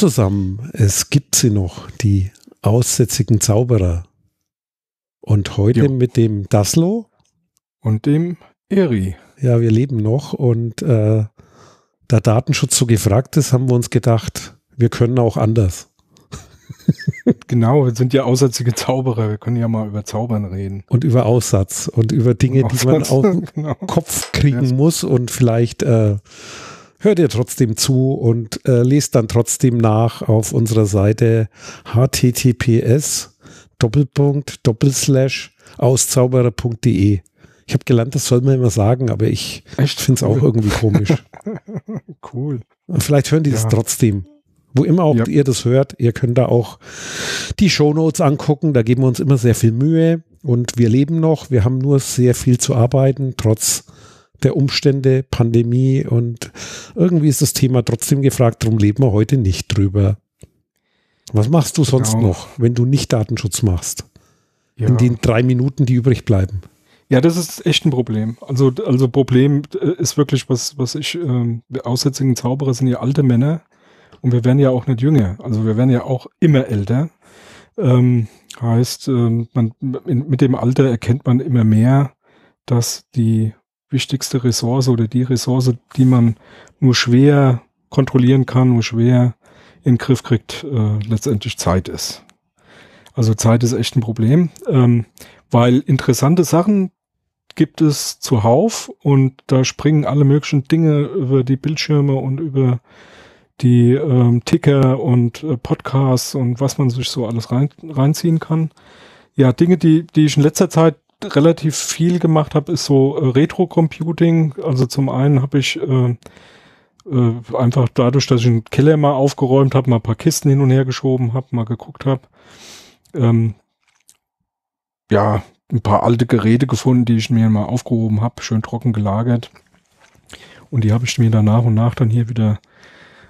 Zusammen, es gibt sie noch, die aussätzigen Zauberer. Und heute jo. mit dem Daslo. Und dem Eri. Ja, wir leben noch und äh, da Datenschutz so gefragt ist, haben wir uns gedacht, wir können auch anders. genau, wir sind ja aussätzige Zauberer, wir können ja mal über Zaubern reden. Und über Aussatz und über Dinge, Aussatz, die man auf den genau. Kopf kriegen ja. muss und vielleicht äh, hört ihr trotzdem zu und äh, lest dann trotzdem nach auf unserer Seite https Doppelpunkt Doppelslash auszauberer.de. Ich habe gelernt, das soll man immer sagen, aber ich finde es auch irgendwie komisch. cool. Vielleicht hören die ja. das trotzdem. Wo immer auch ja. ihr das hört, ihr könnt da auch die Shownotes angucken. Da geben wir uns immer sehr viel Mühe und wir leben noch. Wir haben nur sehr viel zu arbeiten, trotz der Umstände, Pandemie und irgendwie ist das Thema trotzdem gefragt, darum leben wir heute nicht drüber. Was machst du sonst genau. noch, wenn du nicht Datenschutz machst? Ja. In den drei Minuten, die übrig bleiben. Ja, das ist echt ein Problem. Also, also Problem äh, ist wirklich, was, was ich, äh, aussätzigen Zauberer sind ja alte Männer und wir werden ja auch nicht jünger. Also wir werden ja auch immer älter. Ähm, heißt, äh, man, in, mit dem Alter erkennt man immer mehr, dass die wichtigste Ressource oder die Ressource, die man nur schwer kontrollieren kann, nur schwer in den Griff kriegt, äh, letztendlich Zeit ist. Also Zeit ist echt ein Problem, ähm, weil interessante Sachen gibt es zuhauf und da springen alle möglichen Dinge über die Bildschirme und über die ähm, Ticker und äh, Podcasts und was man sich so alles rein, reinziehen kann. Ja, Dinge, die, die ich in letzter Zeit relativ viel gemacht habe, ist so äh, Retro-Computing. Also zum einen habe ich äh, äh, einfach dadurch, dass ich einen Keller mal aufgeräumt habe, mal ein paar Kisten hin und her geschoben habe, mal geguckt habe, ähm, ja, ein paar alte Geräte gefunden, die ich mir mal aufgehoben habe, schön trocken gelagert. Und die habe ich mir dann nach und nach dann hier wieder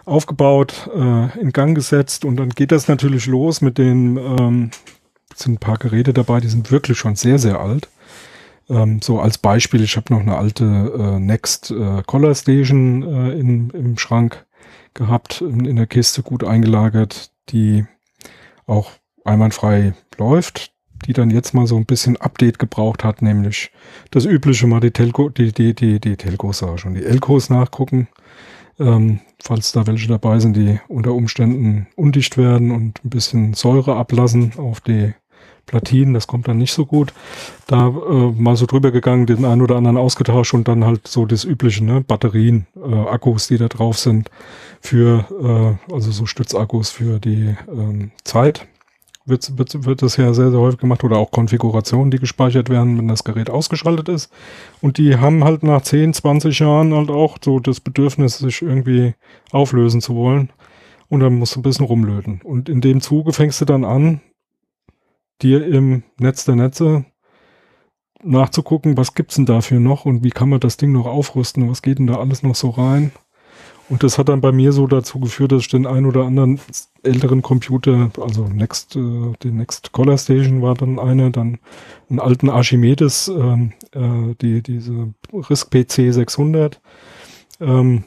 aufgebaut, äh, in Gang gesetzt und dann geht das natürlich los mit den ähm, sind ein paar Geräte dabei, die sind wirklich schon sehr, sehr alt. Ähm, so als Beispiel, ich habe noch eine alte äh, Next äh, Color Station äh, in, im Schrank gehabt, in, in der Kiste gut eingelagert, die auch einwandfrei läuft, die dann jetzt mal so ein bisschen Update gebraucht hat, nämlich das übliche mal die Telco, die, die, die, die Telcos sag schon, die Elcos nachgucken, ähm, falls da welche dabei sind, die unter Umständen undicht werden und ein bisschen Säure ablassen auf die Platinen, das kommt dann nicht so gut. Da äh, mal so drüber gegangen, den einen oder anderen ausgetauscht und dann halt so das übliche, ne, Batterien, äh, Akkus, die da drauf sind, für, äh, also so Stützakkus für die ähm, Zeit. Wird, wird, wird das ja sehr, sehr häufig gemacht oder auch Konfigurationen, die gespeichert werden, wenn das Gerät ausgeschaltet ist. Und die haben halt nach 10, 20 Jahren halt auch so das Bedürfnis, sich irgendwie auflösen zu wollen. Und dann musst du ein bisschen rumlöten. Und in dem Zuge fängst du dann an, dir im Netz der Netze nachzugucken, was gibt's denn dafür noch und wie kann man das Ding noch aufrüsten was geht denn da alles noch so rein. Und das hat dann bei mir so dazu geführt, dass ich den ein oder anderen älteren Computer, also Next, äh, die Next Color Station war dann eine, dann einen alten Archimedes, ähm, äh, die, diese RISC PC 600, ähm,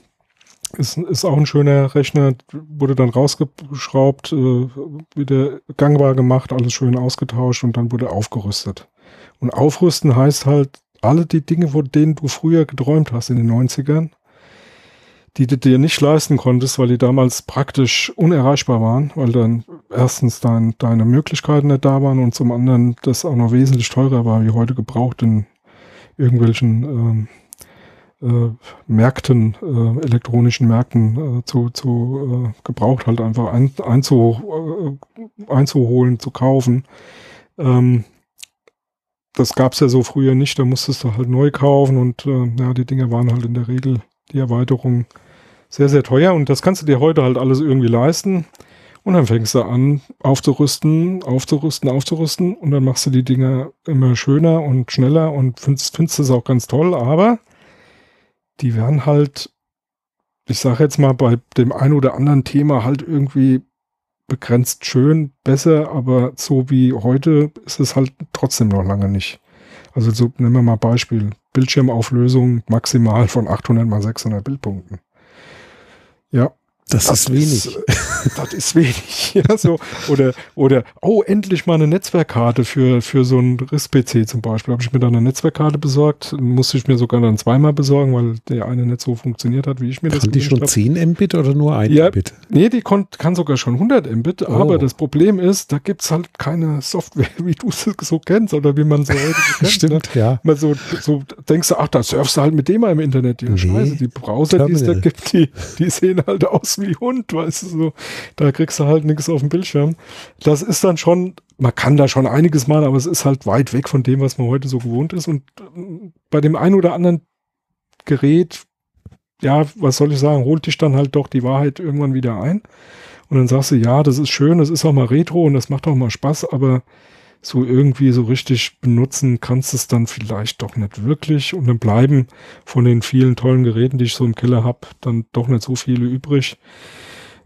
ist, ist auch ein schöner Rechner, wurde dann rausgeschraubt, äh, wieder gangbar gemacht, alles schön ausgetauscht und dann wurde aufgerüstet. Und aufrüsten heißt halt, alle die Dinge, von denen du früher geträumt hast in den 90ern, die du dir nicht leisten konntest, weil die damals praktisch unerreichbar waren, weil dann erstens dein, deine Möglichkeiten nicht da waren und zum anderen das auch noch wesentlich teurer war, wie heute gebraucht in irgendwelchen ähm, äh, Märkten, äh, elektronischen Märkten äh, zu, zu äh, gebraucht halt einfach ein, einzu, äh, einzuholen, zu kaufen. Ähm, das gab's ja so früher nicht, da musstest du halt neu kaufen und äh, ja, die Dinge waren halt in der Regel die Erweiterung sehr, sehr teuer und das kannst du dir heute halt alles irgendwie leisten. Und dann fängst du an, aufzurüsten, aufzurüsten, aufzurüsten und dann machst du die Dinge immer schöner und schneller und findest, findest es auch ganz toll, aber die werden halt, ich sage jetzt mal, bei dem einen oder anderen Thema halt irgendwie begrenzt schön, besser, aber so wie heute ist es halt trotzdem noch lange nicht. Also so nehmen wir mal Beispiel. Bildschirmauflösung maximal von 800 mal 600 Bildpunkten. Ja, Das, das ist wenig. Ist, das ist wenig. Ja, so. Oder, oder, oh, endlich mal eine Netzwerkkarte für, für so einen RIS-PC zum Beispiel. Habe ich mir dann eine Netzwerkkarte besorgt. Musste ich mir sogar dann zweimal besorgen, weil der eine nicht so funktioniert hat, wie ich mir kann das Kann die schon hab. 10 Mbit oder nur 1 ja, Mbit? Nee, die kann sogar schon 100 Mbit. Oh. Aber das Problem ist, da gibt es halt keine Software, wie du es so kennst oder wie man so heute kennt. Ne? Stimmt, ne? ja. Mal so, so denkst du, ach, da surfst du halt mit dem mal im Internet. Ja, nee. Scheiße, die Browser, die es da gibt, die, die sehen halt aus wie Hund, weißt du, so. Da kriegst du halt nichts auf dem Bildschirm. Das ist dann schon, man kann da schon einiges machen, aber es ist halt weit weg von dem, was man heute so gewohnt ist. Und äh, bei dem einen oder anderen Gerät, ja, was soll ich sagen, holt dich dann halt doch die Wahrheit irgendwann wieder ein. Und dann sagst du, ja, das ist schön, das ist auch mal Retro und das macht auch mal Spaß, aber so irgendwie so richtig benutzen kannst du es dann vielleicht doch nicht wirklich. Und dann bleiben von den vielen tollen Geräten, die ich so im Keller habe, dann doch nicht so viele übrig.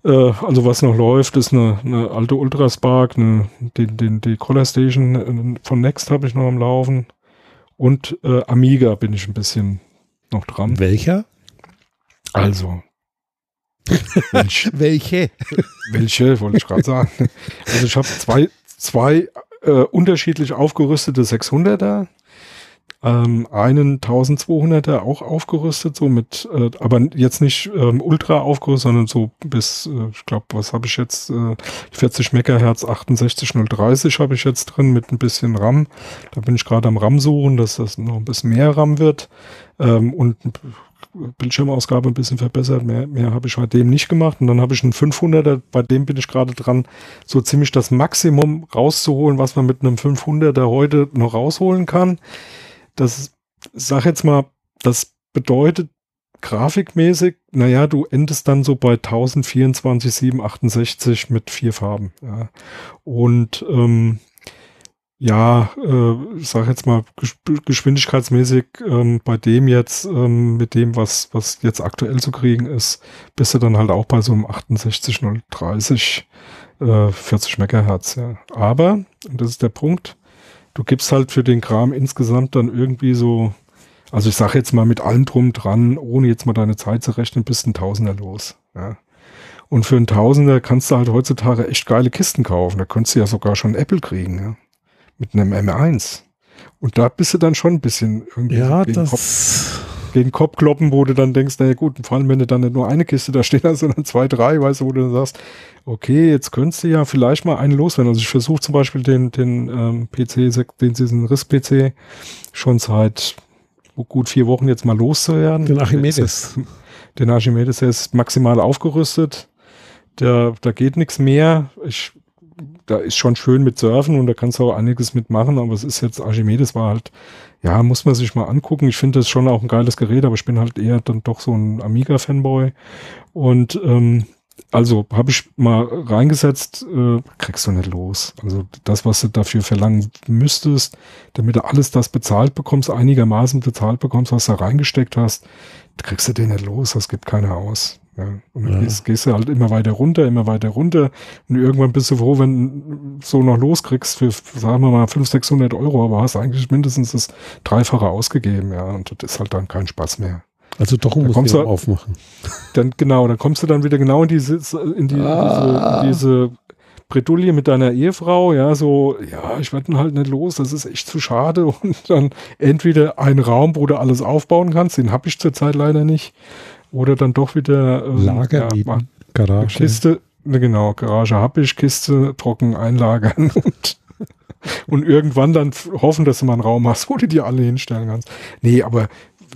Äh, also was noch läuft, ist eine, eine alte Ultraspark, eine, den, den, die Color Station äh, von Next habe ich noch am Laufen. Und äh, Amiga bin ich ein bisschen noch dran. Welcher? Also. Welche? welche? Welche, wollte ich gerade sagen. Also ich habe zwei, zwei äh, unterschiedlich aufgerüstete 600er, ähm, einen 1200er auch aufgerüstet, so mit, äh, aber jetzt nicht ähm, ultra aufgerüstet, sondern so bis, äh, ich glaube, was habe ich jetzt, äh, 40 Megahertz 68030 habe ich jetzt drin mit ein bisschen RAM. Da bin ich gerade am RAM suchen, dass das noch ein bisschen mehr RAM wird ähm, und Bildschirmausgabe ein bisschen verbessert. Mehr, mehr habe ich bei dem nicht gemacht. Und dann habe ich einen 500er, bei dem bin ich gerade dran, so ziemlich das Maximum rauszuholen, was man mit einem 500er heute noch rausholen kann. Das, sag jetzt mal, das bedeutet grafikmäßig, naja, du endest dann so bei 1024, 768 mit vier Farben. Ja. Und ähm, ja, äh, sage jetzt mal geschwindigkeitsmäßig ähm, bei dem jetzt ähm, mit dem, was was jetzt aktuell zu kriegen ist, bist du dann halt auch bei so einem 68030 äh, 40 Megahertz. Ja. Aber und das ist der Punkt, du gibst halt für den Kram insgesamt dann irgendwie so, also ich sage jetzt mal mit allem drum dran, ohne jetzt mal deine Zeit zu rechnen, bist ein Tausender los. Ja. Und für einen Tausender kannst du halt heutzutage echt geile Kisten kaufen. Da könntest du ja sogar schon Apple kriegen. Ja mit einem M1. Und da bist du dann schon ein bisschen irgendwie ja, gegen, das Kopf, gegen Kopf kloppen, wo du dann denkst, naja gut, vor allem wenn du dann nicht nur eine Kiste da stehen hast, sondern zwei, drei, weißt du, wo du dann sagst, okay, jetzt könntest du ja vielleicht mal einen loswerden. Also ich versuche zum Beispiel den, den ähm, PC, den diesen Riss-PC schon seit gut vier Wochen jetzt mal loszuwerden. Den Archimedes. Den Archimedes, der ist maximal aufgerüstet. Der, da geht nichts mehr. Ich da ist schon schön mit Surfen und da kannst du auch einiges mitmachen, aber es ist jetzt Archimedes war halt, ja, muss man sich mal angucken. Ich finde das schon auch ein geiles Gerät, aber ich bin halt eher dann doch so ein Amiga-Fanboy. Und ähm, also habe ich mal reingesetzt, äh, kriegst du nicht los. Also das, was du dafür verlangen müsstest, damit du alles das bezahlt bekommst, einigermaßen bezahlt bekommst, was du reingesteckt hast, kriegst du den nicht los. Das gibt keiner aus. Ja, und dann ja. gehst, gehst, du halt immer weiter runter, immer weiter runter. Und irgendwann bist du froh, wenn du so noch loskriegst für, sagen wir mal, 500, 600 Euro, aber hast eigentlich mindestens das Dreifache ausgegeben, ja. Und das ist halt dann kein Spaß mehr. Also doch musst kommst du aufmachen. Dann, genau, dann kommst du dann wieder genau in diese, in die, ah. diese, diese Bredouille mit deiner Ehefrau, ja, so, ja, ich werde halt nicht los, das ist echt zu schade. Und dann entweder ein Raum, wo du alles aufbauen kannst, den habe ich zurzeit leider nicht oder dann doch wieder ähm, Lager ja, Garage. Kiste, ne, genau, Garage habe ich, Kiste trocken einlagern und, und irgendwann dann hoffen, dass du mal einen Raum hast, wo du die alle hinstellen kannst. Nee, aber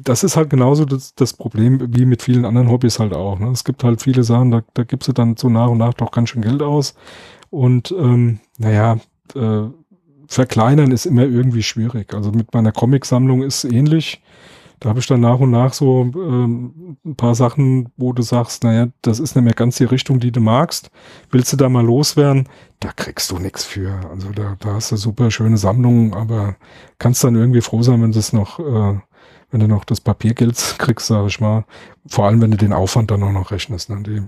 das ist halt genauso das, das Problem wie mit vielen anderen Hobbys halt auch. Ne? Es gibt halt viele Sachen, da, da gibst du dann so nach und nach doch ganz schön Geld aus. Und ähm, naja, äh, verkleinern ist immer irgendwie schwierig. Also mit meiner Comicsammlung ist ähnlich da habe ich dann nach und nach so ähm, ein paar Sachen, wo du sagst, naja, das ist nicht mehr ganz die Richtung, die du magst. Willst du da mal loswerden? Da kriegst du nichts für. Also da, da hast du super schöne Sammlungen, aber kannst dann irgendwie froh sein, wenn du es noch, äh, wenn du noch das Papiergeld kriegst, sage ich mal. Vor allem, wenn du den Aufwand dann auch noch rechnest. Ne? Die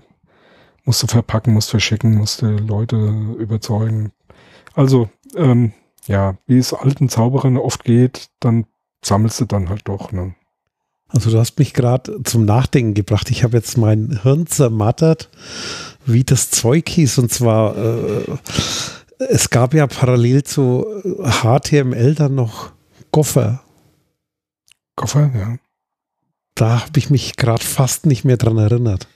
musst du verpacken, musst verschicken, musst du Leute überzeugen. Also, ähm, ja, wie es alten Zauberern oft geht, dann sammelst du dann halt doch. Ne? Also du hast mich gerade zum Nachdenken gebracht. Ich habe jetzt mein Hirn zermattert, wie das Zeug hieß. Und zwar, äh, es gab ja parallel zu HTML dann noch Goffer. Goffer, ja. Da habe ich mich gerade fast nicht mehr dran erinnert.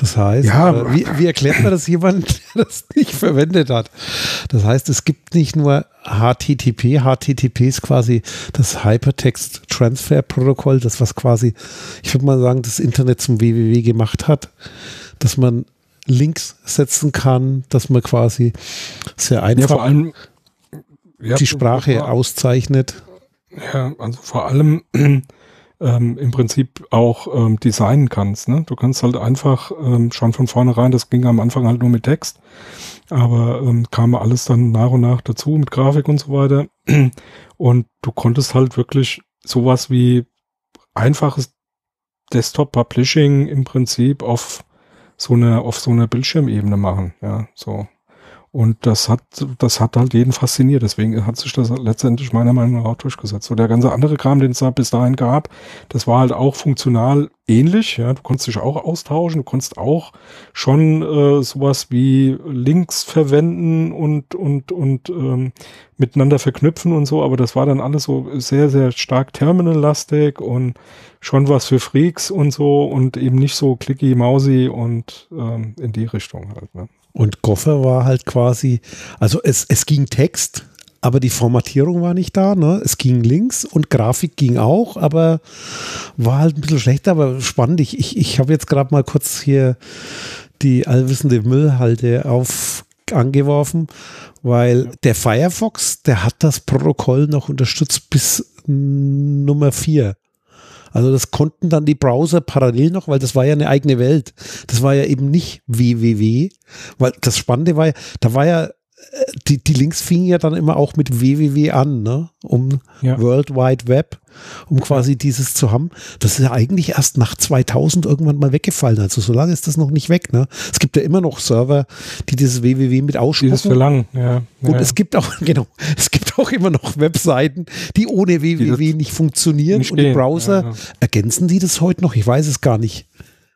Das heißt, ja, äh, wie, wie, erklärt man das jemand, der das nicht verwendet hat? Das heißt, es gibt nicht nur HTTP. HTTP ist quasi das Hypertext Transfer Protokoll, das was quasi, ich würde mal sagen, das Internet zum WWW gemacht hat, dass man Links setzen kann, dass man quasi sehr einfach ja, allem, die Sprache auszeichnet. Ja, also vor allem ähm, im Prinzip auch ähm, designen kannst. Ne? Du kannst halt einfach ähm, schon von vornherein, das ging am Anfang halt nur mit Text, aber ähm, kam alles dann nach und nach dazu mit Grafik und so weiter. Und du konntest halt wirklich sowas wie einfaches Desktop-Publishing im Prinzip auf so einer auf so einer Bildschirmebene machen. Ja, so. Und das hat, das hat halt jeden fasziniert. Deswegen hat sich das letztendlich meiner Meinung nach auch durchgesetzt. So der ganze andere Kram, den es da bis dahin gab, das war halt auch funktional ähnlich. Ja, du konntest dich auch austauschen. Du konntest auch schon äh, sowas wie Links verwenden und und und ähm, miteinander verknüpfen und so. Aber das war dann alles so sehr sehr stark terminallastig und schon was für Freaks und so und eben nicht so clicky mausi und ähm, in die Richtung halt. Ne? Und Goffer war halt quasi, also es, es ging Text, aber die Formatierung war nicht da. Ne? Es ging links und Grafik ging auch, aber war halt ein bisschen schlechter, aber spannend. Ich, ich, ich habe jetzt gerade mal kurz hier die allwissende Müllhalde auf angeworfen, weil der Firefox, der hat das Protokoll noch unterstützt bis Nummer 4. Also das konnten dann die Browser parallel noch, weil das war ja eine eigene Welt. Das war ja eben nicht www, weil das Spannende war da war ja die, die Links fingen ja dann immer auch mit www an, ne? um ja. World Wide Web, um quasi dieses zu haben. Das ist ja eigentlich erst nach 2000 irgendwann mal weggefallen. Also so lange ist das noch nicht weg. Ne? Es gibt ja immer noch Server, die dieses www mit ausspucken. Dieses Verlangen, ja. Und ja. es gibt auch, genau, es gibt auch immer noch Webseiten, die ohne www nicht funktionieren. Nicht und die Browser, ja, ergänzen die das heute noch? Ich weiß es gar nicht.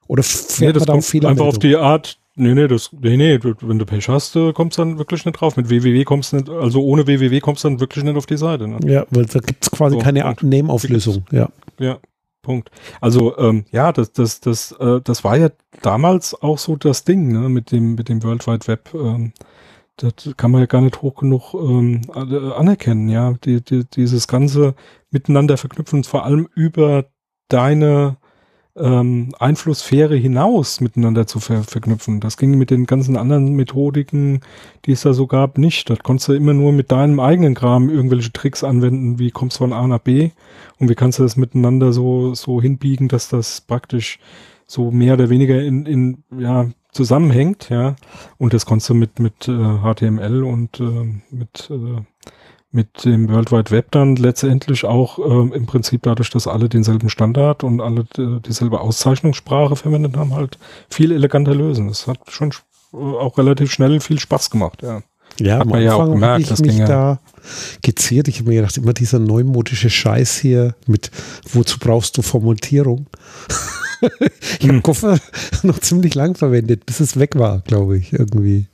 Oder fährt nee, das man da auf Fehler? Einfach auf die Art, Nee, nee, das, nee, nee, wenn du Pech hast, äh, kommst dann wirklich nicht drauf. Mit www kommst du nicht, also ohne www kommst du dann wirklich nicht auf die Seite. Ne? Ja, weil da gibt es quasi so, keine Name-Auflösung, ja. Ja, Punkt. Also, ähm, ja, das, das, das, äh, das war ja damals auch so das Ding, ne, mit dem, mit dem World Wide Web. Ähm, das kann man ja gar nicht hoch genug ähm, anerkennen, ja. Die, die, dieses ganze Miteinander verknüpfen, vor allem über deine ähm, Einflusssphäre hinaus miteinander zu ver verknüpfen. Das ging mit den ganzen anderen Methodiken, die es da so gab, nicht. Das konntest du immer nur mit deinem eigenen Kram irgendwelche Tricks anwenden, wie kommst du von A nach B und wie kannst du das miteinander so, so hinbiegen, dass das praktisch so mehr oder weniger in, in ja, zusammenhängt, ja. Und das konntest du mit, mit äh, HTML und äh, mit äh, mit dem World Wide Web dann letztendlich auch äh, im Prinzip dadurch, dass alle denselben Standard und alle äh, dieselbe Auszeichnungssprache verwendet haben, halt viel eleganter lösen. Das hat schon äh, auch relativ schnell viel Spaß gemacht, ja. Ja, hat man ja auch gemerkt, ich mich da geziert. Ich habe mir gedacht, immer dieser neumodische Scheiß hier mit, wozu brauchst du Formulierung? ich habe hm. Koffer noch ziemlich lang verwendet, bis es weg war, glaube ich, irgendwie.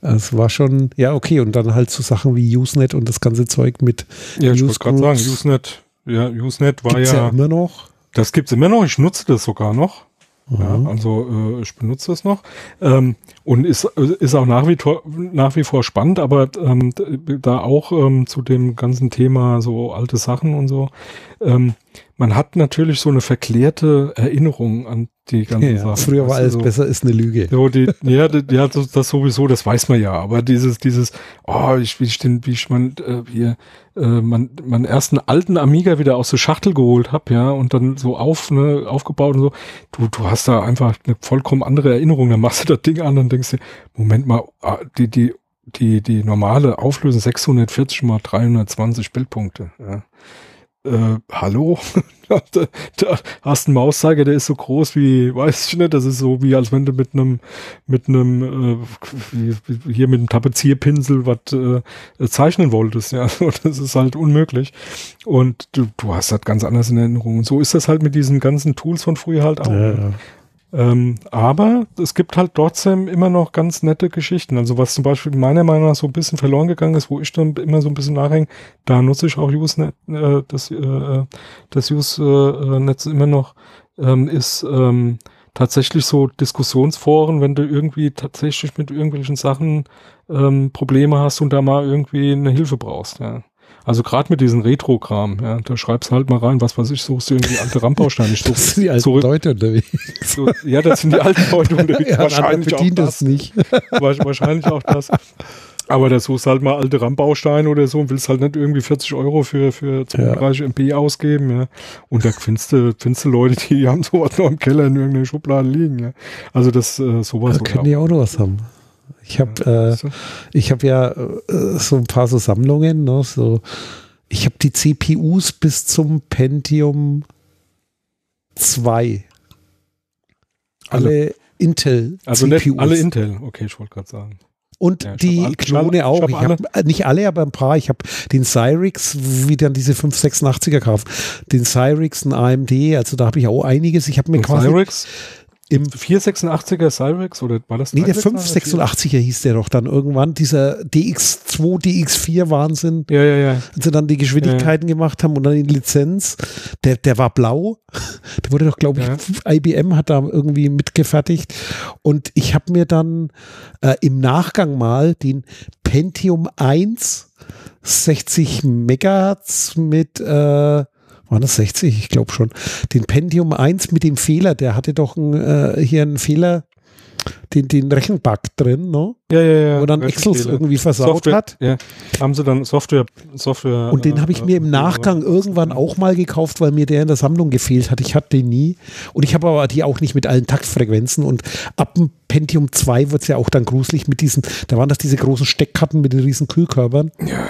Es war schon, ja, okay, und dann halt so Sachen wie Usenet und das ganze Zeug mit. Ja, ich wollte gerade sagen, Usenet, ja, Usenet war Gibt's ja, ja immer noch. Das gibt es immer noch, ich nutze das sogar noch. Ja, also äh, ich benutze das noch ähm, und ist, ist auch nach wie, nach wie vor spannend, aber ähm, da auch ähm, zu dem ganzen Thema so alte Sachen und so. Ähm, man hat natürlich so eine verklärte Erinnerung an die ganzen ja, Sachen. Früher war alles so, besser, ist eine Lüge. So die, ja, die, ja das, das, sowieso, das weiß man ja. Aber dieses, dieses, oh, ich, wie ich den, wie ich mein, äh, hier, äh, man, meinen ersten alten Amiga wieder aus der Schachtel geholt hab, ja, und dann so auf, ne, aufgebaut und so. Du, du hast da einfach eine vollkommen andere Erinnerung. Dann machst du das Ding an und denkst dir, Moment mal, ah, die, die, die, die normale Auflösung 640 mal 320 Bildpunkte, ja äh, hallo? da, da hast einen Mauszeiger, der ist so groß wie, weiß ich nicht, das ist so wie, als wenn du mit einem, mit einem, äh, hier mit einem Tapezierpinsel was äh, zeichnen wolltest, ja. Das ist halt unmöglich. Und du, du hast das ganz anders in Erinnerung. Und so ist das halt mit diesen ganzen Tools von früher halt auch. Ja, ja. Ähm, aber es gibt halt trotzdem immer noch ganz nette Geschichten. Also was zum Beispiel meiner Meinung nach so ein bisschen verloren gegangen ist, wo ich dann immer so ein bisschen nachhänge, da nutze ich auch Usenet, äh, das, äh, das Use-Netz immer noch, ähm, ist ähm, tatsächlich so Diskussionsforen, wenn du irgendwie tatsächlich mit irgendwelchen Sachen ähm, Probleme hast und da mal irgendwie eine Hilfe brauchst. Ja. Also gerade mit diesen Retro-Kram, ja, da schreibst halt mal rein, was weiß ich, suchst du irgendwie alte Rambausteine. Ich das sind die alten zurück. Leute unterwegs. So, ja, das sind die alten Leute unterwegs. ja, wahrscheinlich auch das. nicht. wahrscheinlich auch das. Aber da suchst halt mal alte Rambausteine oder so und willst halt nicht irgendwie 40 Euro für, für 32 ja. MP ausgeben, ja. Und da findest du, findest du Leute, die haben sowas noch im Keller in irgendeiner Schublade liegen, ja. Also das, äh, sowas. Da können die auch noch was haben. Ich habe äh, ich habe ja äh, so ein paar so Sammlungen, ne, so ich habe die CPUs bis zum Pentium 2. Alle, alle Intel also CPUs. Nicht alle Intel, okay, ich wollte gerade sagen. Und ja, die alle, Klone auch. Ich habe hab, nicht alle, aber ein paar. Ich habe den Cyrix, wie dann diese 586er kaufen. Den Cyrix, ein AMD, also da habe ich auch einiges. Ich habe mir quasi. Cyrix? Im 486er Cyrex oder war das? Nee, der 586er hieß der doch dann irgendwann. Dieser DX2, DX4 Wahnsinn. Ja, ja, ja. Als sie dann die Geschwindigkeiten ja, ja. gemacht haben und dann die Lizenz. Der, der war blau. Der wurde doch, glaube ich, ja. IBM hat da irgendwie mitgefertigt. Und ich habe mir dann äh, im Nachgang mal den Pentium 1 60 Megahertz mit äh, waren das 60? Ich glaube schon. Den Pentium 1 mit dem Fehler, der hatte doch ein, äh, hier einen Fehler, den, den Rechenbug drin, ne? Ja, ja, ja. Wo dann Excels irgendwie versaut Software, hat. Ja. Haben sie dann Software, Software. Und den habe ich äh, mir im Nachgang irgendwann auch mal gekauft, weil mir der in der Sammlung gefehlt hat. Ich hatte den nie. Und ich habe aber die auch nicht mit allen Taktfrequenzen. Und ab dem Pentium 2 wird es ja auch dann gruselig mit diesen, da waren das diese großen Steckkarten mit den riesen Kühlkörpern. Ja, ja, ja.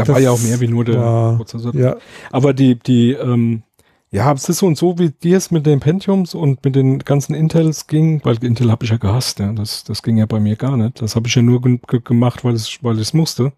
Da das war ja auch mehr wie nur der war, Prozessor. Ja. Aber die, die, ähm, ja, es ist so und so, wie dir es mit den Pentiums und mit den ganzen Intels ging, weil Intel habe ich ja gehasst, ja. Das, das ging ja bei mir gar nicht. Das habe ich ja nur gemacht, weil es, weil ich es musste.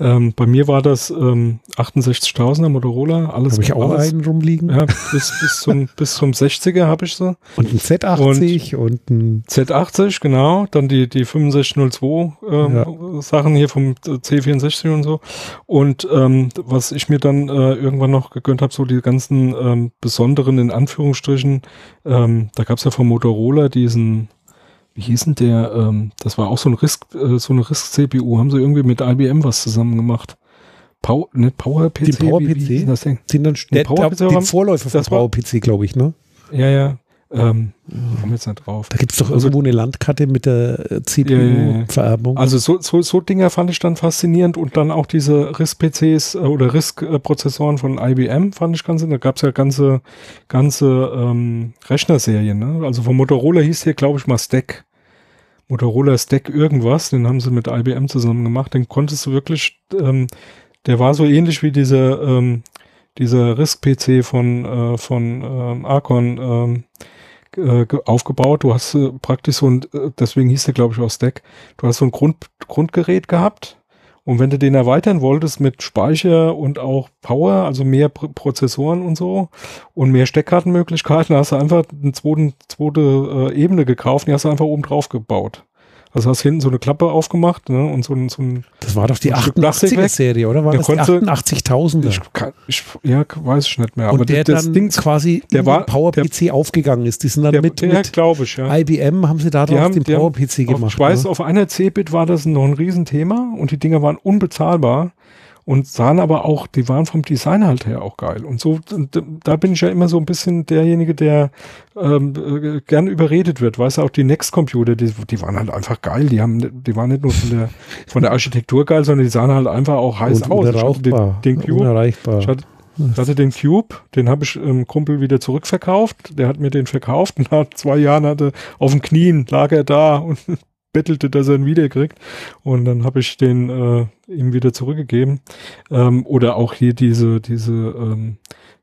Ähm, bei mir war das ähm, 68.000er Motorola, alles. Habe ich auch alles, einen rumliegen? Ja, bis, bis zum, bis zum 60er habe ich so. Und ein Z80 und, und ein Z80, genau. Dann die, die 6502 ähm, ja. Sachen hier vom C64 und so. Und ähm, was ich mir dann äh, irgendwann noch gegönnt habe, so die ganzen ähm, besonderen, in Anführungsstrichen, ähm, da gab es ja von Motorola diesen, wie hieß denn der, ähm, das war auch so ein Risk, äh, so eine Risk-CPU, haben sie irgendwie mit IBM was zusammen gemacht. Power, ne, PowerPC? Die PowerPC? Wie, wie das Ding? Sind dann der, der, den Vorläufer von PowerPC, glaube ich, ne? Ja, ja. Ähm, ich komme jetzt nicht drauf. Da gibt es doch also, irgendwo eine Landkarte mit der äh, CPU-Vererbung. Also so, so, so Dinger fand ich dann faszinierend und dann auch diese RISC-PCs äh, oder RISC-Prozessoren von IBM fand ich ganz interessant. Da gab es ja ganze, ganze ähm, Rechnerserien. Ne? Also von Motorola hieß hier, glaube ich, mal Stack. Motorola Stack irgendwas, den haben sie mit IBM zusammen gemacht. Den konntest du wirklich, ähm, der war so ähnlich wie diese, ähm, dieser RISC-PC von, äh, von ähm, Arcon, ähm, äh, aufgebaut. Du hast äh, praktisch so ein, äh, deswegen hieß der glaube ich auch Stack, du hast so ein Grund, Grundgerät gehabt und wenn du den erweitern wolltest mit Speicher und auch Power, also mehr Pr Prozessoren und so und mehr Steckkartenmöglichkeiten, hast du einfach eine zweite, zweite äh, Ebene gekauft, die hast du einfach oben drauf gebaut. Also hast hinten so eine Klappe aufgemacht ne, und so ein, so ein Das war doch die 88er-Serie, oder? War der das konnte, die 88.000er? Ich, ich, ja, weiß ich nicht mehr. Und aber der das dann Ding, quasi der war, PowerPC aufgegangen ist. Die sind dann der, mit, der, mit ich, ja. IBM haben sie da drauf den PowerPC gemacht. Ich weiß, ne? auf einer C-Bit war das noch ein Riesenthema und die Dinger waren unbezahlbar und sahen aber auch, die waren vom Design halt her auch geil. Und so, da bin ich ja immer so ein bisschen derjenige, der ähm, äh, gern überredet wird. Weißt du, auch die Next Computer, die, die waren halt einfach geil. Die haben, die waren nicht nur von der, von der Architektur geil, sondern die sahen halt einfach auch heiß und aus. Den, den Cube, unerreichbar. Ich hatte, ich hatte den Cube, den habe ich ähm, Kumpel wieder zurückverkauft. Der hat mir den verkauft und nach zwei Jahren hatte auf den Knien lag er da und bettelte, dass er ihn wiederkriegt. Und dann habe ich den äh, ihm wieder zurückgegeben. Ähm, oder auch hier diese, diese, ähm,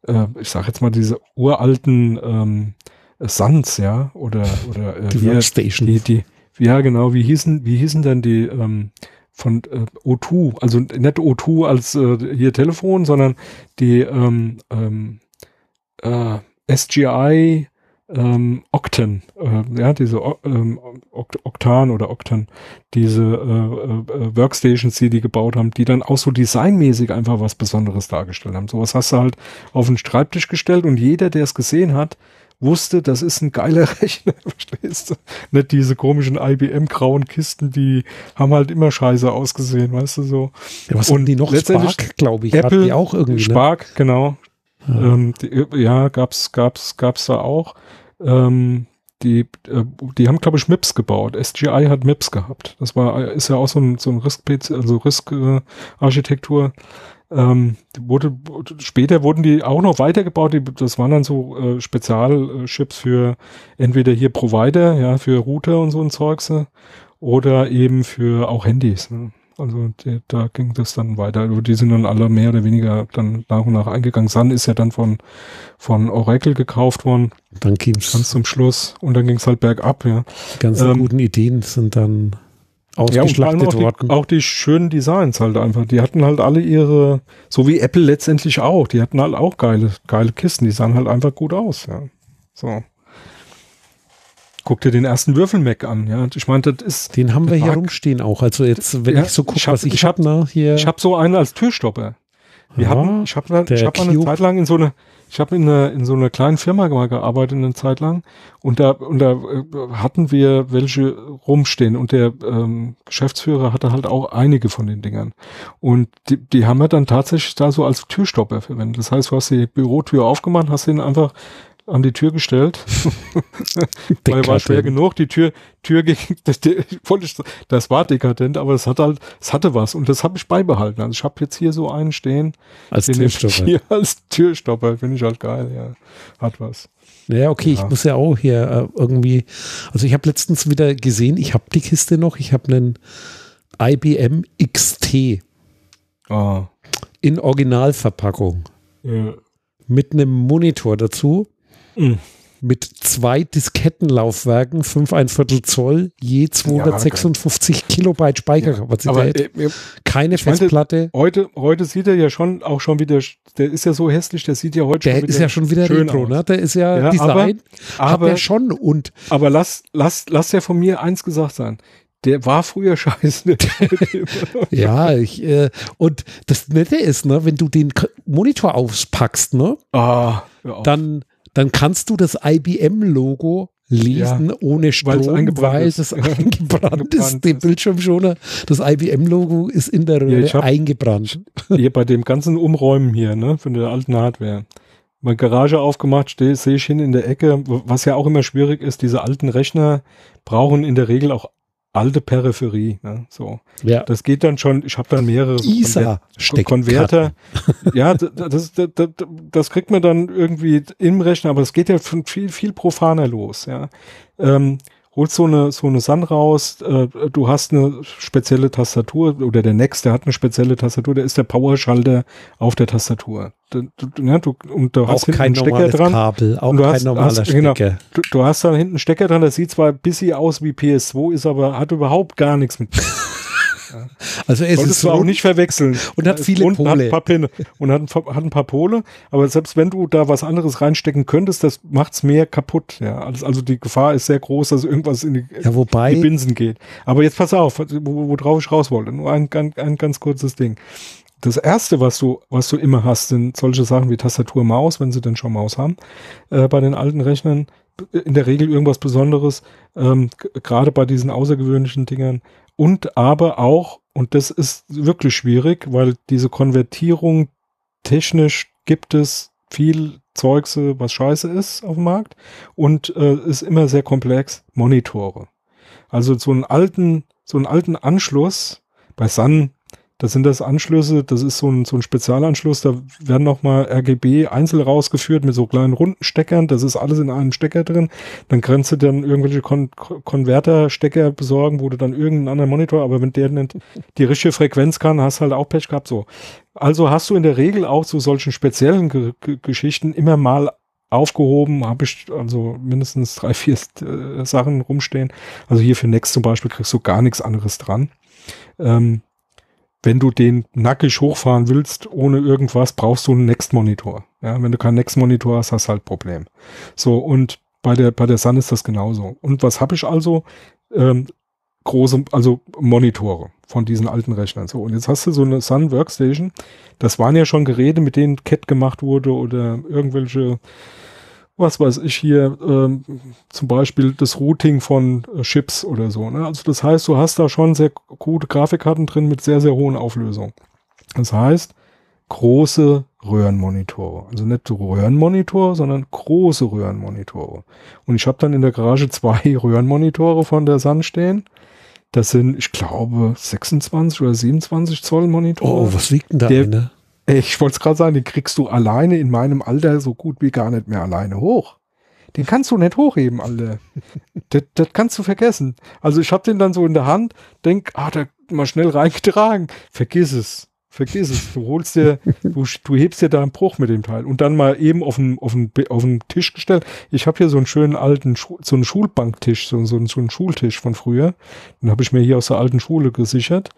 äh, ich sag jetzt mal diese uralten ähm, Suns, ja, oder oder äh, die Workstation. Die, die, ja, genau, wie hießen, wie hießen denn die ähm, von äh, O2, also nicht O2 als äh, hier Telefon, sondern die ähm, ähm, äh, SGI ähm, Octan, äh, ja, diese ähm, Octan oder Octan, diese äh, äh, Workstations, die die gebaut haben, die dann auch so designmäßig einfach was Besonderes dargestellt haben. Sowas hast du halt auf den Schreibtisch gestellt und jeder, der es gesehen hat, wusste, das ist ein geiler Rechner, verstehst du? Nicht diese komischen IBM-grauen Kisten, die haben halt immer scheiße ausgesehen, weißt du so. Ja, was und die noch? Spark, glaube ich, Apple, die auch irgendwie. Ne? Spark, ne? genau. Ja, ähm, die, ja gab's, gab's, gab's da auch. Ähm, die, äh, die haben, glaube ich, MIPS gebaut. SGI hat MIPS gehabt. Das war, ist ja auch so ein, so ein RISC-PC, also RISC-Architektur. Äh, ähm, wurde, später wurden die auch noch weitergebaut. Die, das waren dann so äh, Spezialchips für entweder hier Provider, ja, für Router und so ein Zeugs, oder eben für auch Handys. Ne? Also die, da ging das dann weiter. Also die sind dann alle mehr oder weniger dann nach und nach eingegangen. Sun ist ja dann von, von Oracle gekauft worden. Dann ging's ganz zum Schluss und dann ging es halt bergab, ja. Die ganzen ähm, guten Ideen sind dann ausgeschlachtet ja, auch worden. Die, auch die schönen Designs halt einfach. Die hatten halt alle ihre, so wie Apple letztendlich auch, die hatten halt auch geile, geile Kisten, die sahen halt einfach gut aus, ja. So. Guck dir den ersten Würfel-Mac an, ja. Ich meine, das ist. Den haben wir hier rumstehen auch. Also jetzt, wenn ja, ich so gucke, was ich, ich habe, ne, hier. Ich habe so einen als Türstopper. Wir ja, hatten, ich habe ich hab mal eine Zeit lang in so eine, ich habe in, eine, in so einer kleinen Firma mal gearbeitet eine Zeit lang und da, und da äh, hatten wir welche rumstehen und der ähm, Geschäftsführer hatte halt auch einige von den Dingern und die, die haben wir dann tatsächlich da so als Türstopper verwendet. Das heißt, du hast die Bürotür aufgemacht, hast den einfach an die Tür gestellt. Weil war schwer genug. Die Tür, Tür ging, das, das war dekadent, aber es hat halt, es hatte was und das habe ich beibehalten. Also ich habe jetzt hier so einen stehen. Als Türstopper. Hier als Türstopper, finde ich halt geil, ja. Hat was. Ja, okay, ja. ich muss ja auch hier äh, irgendwie, also ich habe letztens wieder gesehen, ich habe die Kiste noch, ich habe einen IBM XT ah. in Originalverpackung. Ja. Mit einem Monitor dazu Mhm. Mit zwei Diskettenlaufwerken, 5 ein Viertel Zoll, je 256 ja, Kilobyte Speicherkapazität. Ja, äh, keine Festplatte. Meine, heute, heute sieht er ja schon auch schon wieder, der ist ja so hässlich, der sieht ja heute der schon wieder Der ist ja schon wieder schön Retro, ne? Der ist ja, ja Design, aber, aber, er schon und. Aber lass, lass, lass ja von mir eins gesagt sein der war früher scheiße. ja, ich, äh, und das Nette ist, ne, wenn du den Monitor auspackst, ne, ah, dann, dann kannst du das IBM-Logo lesen ja, ohne Strom, weil es eingebrannt ist. Der Bildschirmschoner, das IBM-Logo ist in der Röhre ja, eingebrannt. Hier bei dem ganzen Umräumen hier, ne, von der alten Hardware. Meine Garage aufgemacht, sehe ich hin in der Ecke, was ja auch immer schwierig ist, diese alten Rechner brauchen in der Regel auch alte Peripherie. Ne? So, ja. das geht dann schon. Ich habe dann mehrere ISA Konverter. ja, das, das, das, das, kriegt man dann irgendwie im Rechner, aber es geht ja viel viel profaner los. Ja, ähm, holst so eine so eine Sun raus, äh, du hast eine spezielle Tastatur oder der Next, der hat eine spezielle Tastatur, der ist der Powerschalter auf der Tastatur. Du, du, ja, du, und du auch hast kein einen Stecker dran. Kabel, auch kein hast, normaler hast, genau, Stecker. Genau, du, du, hast da hinten einen Stecker dran, der sieht zwar ein bisschen aus wie PS2, ist aber hat überhaupt gar nichts mit. Also es ist so auch nicht verwechseln. Und hat viele und Pole. Hat ein paar und hat ein, hat ein, paar Pole. Aber selbst wenn du da was anderes reinstecken könntest, das macht's mehr kaputt. Ja, also, also die Gefahr ist sehr groß, dass irgendwas in die, ja, wobei, die Binsen geht. Aber jetzt pass auf, worauf wo ich raus wollte. Nur ein, ein, ein ganz kurzes Ding. Das erste, was du, was du immer hast, sind solche Sachen wie Tastatur, Maus, wenn sie denn schon Maus haben, äh, bei den alten Rechnern in der Regel irgendwas Besonderes, ähm, gerade bei diesen außergewöhnlichen Dingern und aber auch, und das ist wirklich schwierig, weil diese Konvertierung technisch gibt es viel Zeugs, was scheiße ist auf dem Markt und äh, ist immer sehr komplex, Monitore. Also so einen alten, so einen alten Anschluss bei Sun, Das sind das Anschlüsse, das ist so ein, so ein Spezialanschluss, da werden nochmal RGB einzeln rausgeführt mit so kleinen runden Steckern, das ist alles in einem Stecker drin. Dann kannst du dann irgendwelche Kon Konverter-Stecker besorgen, wo du dann irgendeinen anderen Monitor, aber wenn der nicht die richtige Frequenz kann, hast halt auch Pech gehabt, so. Also hast du in der Regel auch zu solchen speziellen G G Geschichten immer mal aufgehoben, habe ich also mindestens drei, vier äh, Sachen rumstehen. Also hier für Next zum Beispiel kriegst du gar nichts anderes dran. Ähm, wenn du den nackig hochfahren willst, ohne irgendwas, brauchst du einen Next-Monitor. Ja, wenn du keinen Next-Monitor hast, hast du halt Problem. So, und bei der, bei der Sun ist das genauso. Und was habe ich also? Ähm, große, also Monitore von diesen alten Rechnern. So, und jetzt hast du so eine Sun Workstation. Das waren ja schon Geräte, mit denen CAT gemacht wurde oder irgendwelche was weiß ich hier, ähm, zum Beispiel das Routing von äh, Chips oder so. Ne? Also das heißt, du hast da schon sehr gute Grafikkarten drin mit sehr, sehr hohen Auflösungen. Das heißt, große Röhrenmonitore. Also nicht Röhrenmonitor, sondern große Röhrenmonitore. Und ich habe dann in der Garage zwei Röhrenmonitore von der Sun stehen. Das sind, ich glaube, 26 oder 27 Zoll Monitore. Oh, was wiegt denn da der, eine? Ich wollte es gerade sagen, den kriegst du alleine in meinem Alter so gut wie gar nicht mehr alleine hoch. Den kannst du nicht hochheben, Alter. das, das kannst du vergessen. Also ich hab den dann so in der Hand, denk, ah, da mal schnell reingetragen. Vergiss es. Vergiss es. Du holst dir, du, du hebst dir da einen Bruch mit dem Teil und dann mal eben auf den, auf den, auf den Tisch gestellt. Ich habe hier so einen schönen alten, so einen Schulbanktisch, so, so, so einen Schultisch von früher. Den habe ich mir hier aus der alten Schule gesichert.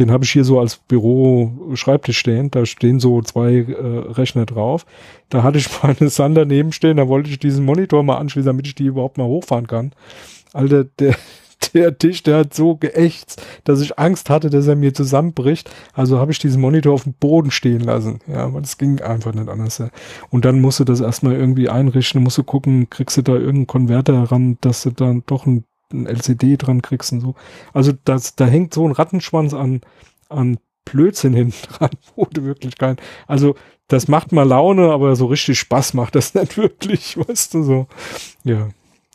Den habe ich hier so als Büro-Schreibtisch stehen. Da stehen so zwei äh, Rechner drauf. Da hatte ich meine Sun daneben stehen. Da wollte ich diesen Monitor mal anschließen, damit ich die überhaupt mal hochfahren kann. Alter, der, der Tisch, der hat so geächtzt, dass ich Angst hatte, dass er mir zusammenbricht. Also habe ich diesen Monitor auf dem Boden stehen lassen. Ja, weil es ging einfach nicht anders. Und dann musst du das erstmal irgendwie einrichten, musst du gucken, kriegst du da irgendeinen Konverter ran, dass du dann doch ein, ein LCD dran kriegst und so. Also das, da hängt so ein Rattenschwanz an, an Blödsinn hinten dran, du wirklich kein, also das macht mal Laune, aber so richtig Spaß macht das nicht wirklich, weißt du so. Ja.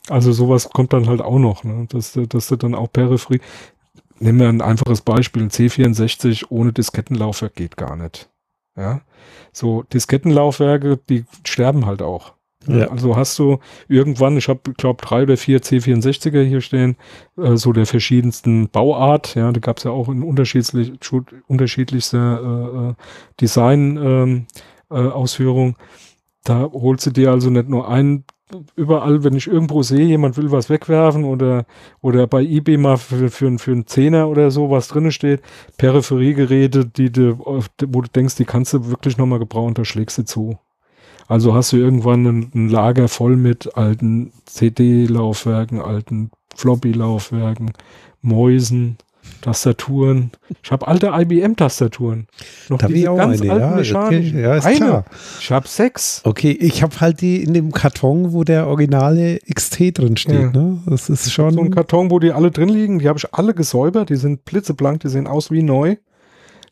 Also sowas kommt dann halt auch noch, ne? dass, dass du dann auch Peripherie, nehmen wir ein einfaches Beispiel, C64 ohne Diskettenlaufwerk geht gar nicht. Ja, so Diskettenlaufwerke, die sterben halt auch. Ja. Also hast du irgendwann, ich habe glaube drei oder vier C64er hier stehen, äh, so der verschiedensten Bauart, ja, da gab es ja auch in unterschiedlich, unterschiedlichste äh, äh Design ähm, äh, Ausführung. Da holst du dir also nicht nur ein überall, wenn ich irgendwo sehe, jemand will was wegwerfen oder, oder bei eBay mal für, für, für einen Zehner oder so was drin steht, Peripheriegeräte, die du, wo du denkst, die kannst du wirklich nochmal gebrauchen, da schlägst du zu. Also hast du irgendwann ein, ein Lager voll mit alten CD-Laufwerken, alten Floppy-Laufwerken, Mäusen, Tastaturen. Ich habe alte IBM-Tastaturen. Noch da diese ganz eine, alten ja, mechanischen. Okay, ja, ist eine. Klar. Ich habe sechs. Okay, ich habe halt die in dem Karton, wo der originale XT drin steht. Ja. Ne? Das ist schon so ein Karton, wo die alle drin liegen. Die habe ich alle gesäubert. Die sind blitzeblank. Die sehen aus wie neu.